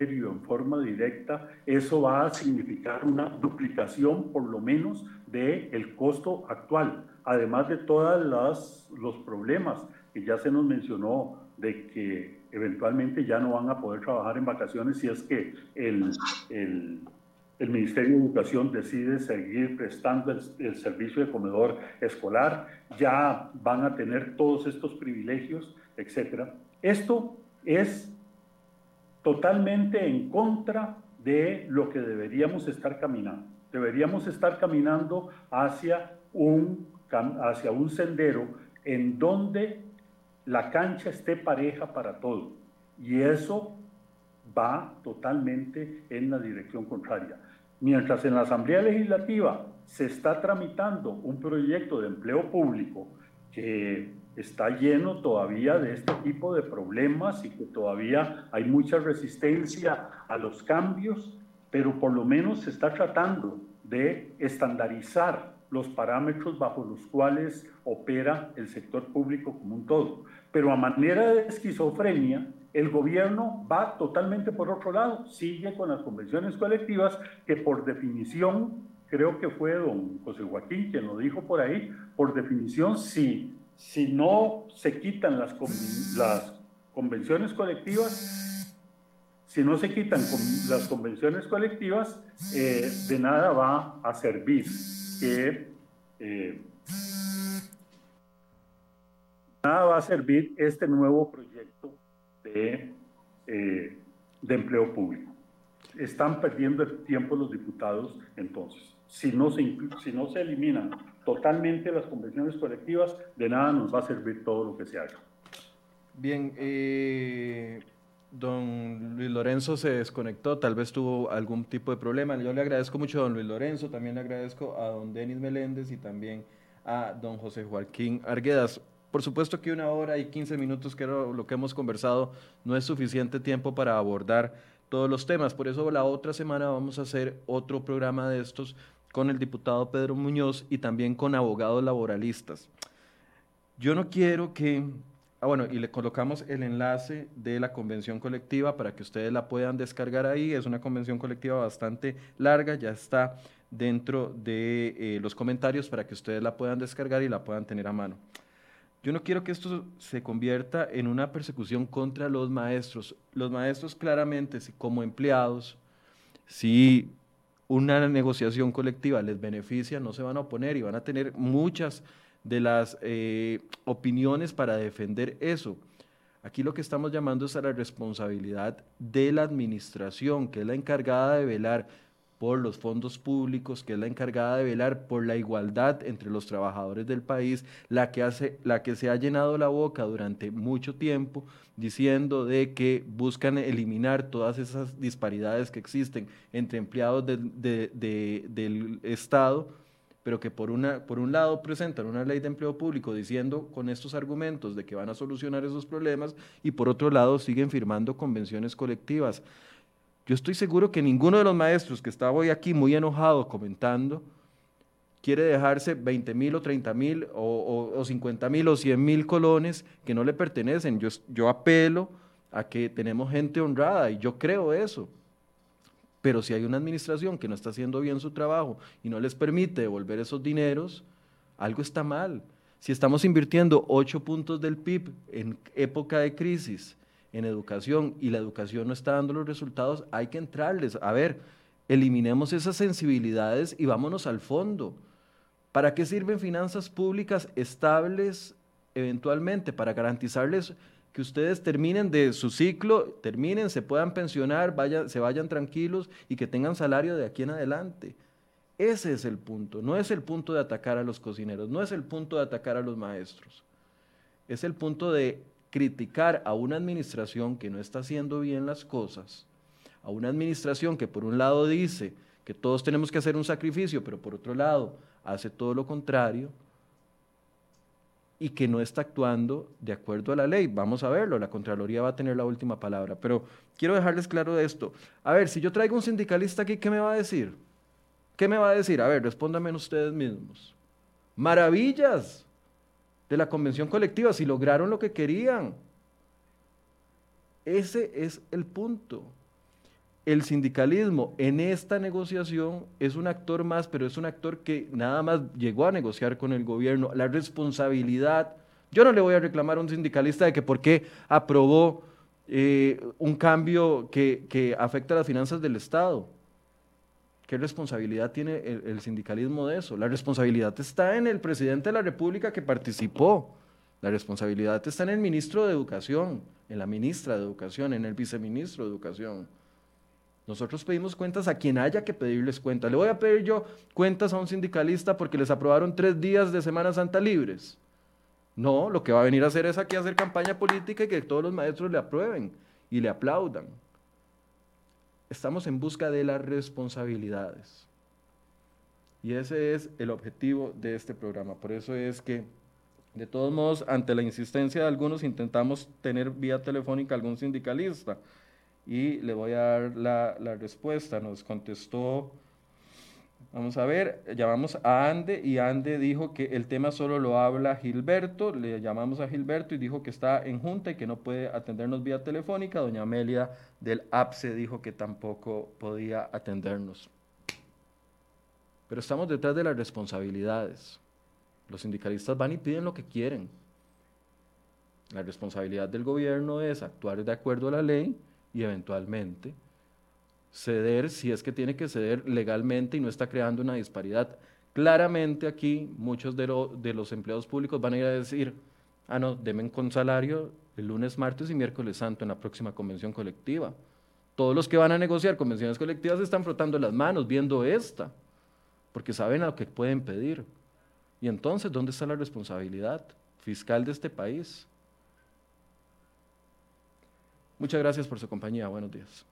en forma directa, eso va a significar una duplicación por lo menos del el costo actual, además de todos los problemas que ya se nos mencionó de que eventualmente ya no van a poder trabajar en vacaciones si es que el, el, Ministerio de Educación decide seguir prestando el, el, servicio de comedor escolar, ya van a tener todos estos privilegios, etc. Esto es totalmente en contra de lo que deberíamos estar caminando. Deberíamos estar caminando hacia un, hacia un sendero en donde la cancha esté pareja para todo. Y eso va totalmente en la dirección contraria. Mientras en la Asamblea Legislativa se está tramitando un proyecto de empleo público que está lleno todavía de este tipo de problemas y que todavía hay mucha resistencia a los cambios, pero por lo menos se está tratando de estandarizar los parámetros bajo los cuales opera el sector público como un todo. Pero a manera de esquizofrenia, el gobierno va totalmente por otro lado, sigue con las convenciones colectivas que por definición, creo que fue don José Joaquín quien lo dijo por ahí, por definición, si si no se quitan las, las convenciones colectivas, si no se quitan las convenciones colectivas, eh, de nada va a servir que eh, nada va a servir este nuevo proyecto de, eh, de empleo público. Están perdiendo el tiempo los diputados entonces. Si no se, si no se eliminan totalmente las convenciones colectivas, de nada nos va a servir todo lo que se haga. Bien, eh, don Luis Lorenzo se desconectó, tal vez tuvo algún tipo de problema. Yo le agradezco mucho a don Luis Lorenzo, también le agradezco a don Denis Meléndez y también a don José Joaquín Arguedas. Por supuesto que una hora y quince minutos, que era lo que hemos conversado, no es suficiente tiempo para abordar todos los temas. Por eso la otra semana vamos a hacer otro programa de estos con el diputado Pedro Muñoz y también con abogados laboralistas. Yo no quiero que, ah bueno, y le colocamos el enlace de la convención colectiva para que ustedes la puedan descargar ahí, es una convención colectiva bastante larga, ya está dentro de eh, los comentarios para que ustedes la puedan descargar y la puedan tener a mano. yo no quiero que esto se convierta en una persecución contra los maestros. Los maestros claramente, si como empleados, si una negociación colectiva les beneficia, no se van a oponer y van a tener muchas de las eh, opiniones para defender eso. Aquí lo que estamos llamando es a la responsabilidad de la administración, que es la encargada de velar por los fondos públicos, que es la encargada de velar por la igualdad entre los trabajadores del país, la que, hace, la que se ha llenado la boca durante mucho tiempo diciendo de que buscan eliminar todas esas disparidades que existen entre empleados del Estado, pero que por, una, por un lado presentan una ley de empleo público diciendo con estos argumentos de que van a solucionar esos problemas y por otro lado siguen firmando convenciones colectivas. Yo estoy seguro que ninguno de los maestros que estaba hoy aquí muy enojado comentando quiere dejarse 20 mil o 30 mil o, 50 mil o 100 mil colones que no le pertenecen. Yo, yo apelo a que tenemos gente honrada y yo creo eso. Pero si hay una administración que no está haciendo bien su trabajo y no les permite devolver esos dineros, algo está mal. Si estamos invirtiendo 8 puntos del PIB en época de crisis en educación y la educación no está dando los resultados, hay que entrarles. A ver, eliminemos esas sensibilidades y vámonos al fondo. ¿Para qué sirven finanzas públicas estables eventualmente? Para garantizarles que ustedes terminen de su ciclo, terminen, se puedan pensionar, vayan, se vayan tranquilos y que tengan salario de aquí en adelante. Ese es el punto, no es el punto de atacar a los cocineros, no es el punto de atacar a los maestros, es el punto de criticar a una administración que no está haciendo bien las cosas, a una administración que por un lado dice que todos tenemos que hacer un sacrificio, pero por otro lado hace todo lo contrario, y que no está actuando de acuerdo a la ley. Vamos a verlo, la Contraloría va a tener la última palabra, pero quiero dejarles claro de esto. A ver, si yo traigo un sindicalista aquí, ¿qué me va a decir? ¿Qué me va a decir? A ver, respóndanme ustedes mismos. Maravillas, de la convención colectiva, si lograron lo que querían. Ese es el punto. El sindicalismo en esta negociación es un actor más, pero es un actor que nada más llegó a negociar con el gobierno. La responsabilidad, yo no le voy a reclamar a un sindicalista de que por qué aprobó eh, un cambio que, que afecta a las finanzas del Estado. ¿Qué responsabilidad tiene el, sindicalismo de eso? La responsabilidad está en el presidente de la República que participó. La responsabilidad está en el ministro de Educación, en la ministra de Educación, en el viceministro de Educación. Nosotros pedimos cuentas a quien haya que pedirles cuentas. Le voy a pedir yo cuentas a un sindicalista porque les aprobaron tres días de Semana Santa libres. No, lo que va a venir a hacer es aquí hacer campaña política y que todos los maestros le aprueben y le aplaudan estamos en busca de las responsabilidades. Y ese es el objetivo de este programa. Por eso es que, de todos modos, ante la insistencia de algunos, intentamos tener vía telefónica algún sindicalista. Y le voy a dar la, la respuesta. Nos contestó Vamos a ver, llamamos a Ande y Ande dijo que el tema solo lo habla Gilberto, le llamamos a Gilberto y dijo que está en junta y que no puede atendernos vía telefónica. Doña Amelia del APSE dijo que tampoco podía atendernos. Pero estamos detrás de las responsabilidades. Los sindicalistas van y piden lo que quieren. La responsabilidad del gobierno es actuar de acuerdo a la ley y eventualmente ceder si es que tiene que ceder legalmente y no está creando una disparidad. Claramente aquí muchos de, los empleados públicos van a ir a decir, ah, no, demen con salario el lunes, martes y miércoles santo en la próxima convención colectiva. Todos los que van a negociar convenciones colectivas están frotando las manos viendo esta, porque saben a lo que pueden pedir. Y entonces, ¿dónde está la responsabilidad fiscal de este país? Muchas gracias por su compañía. Buenos días.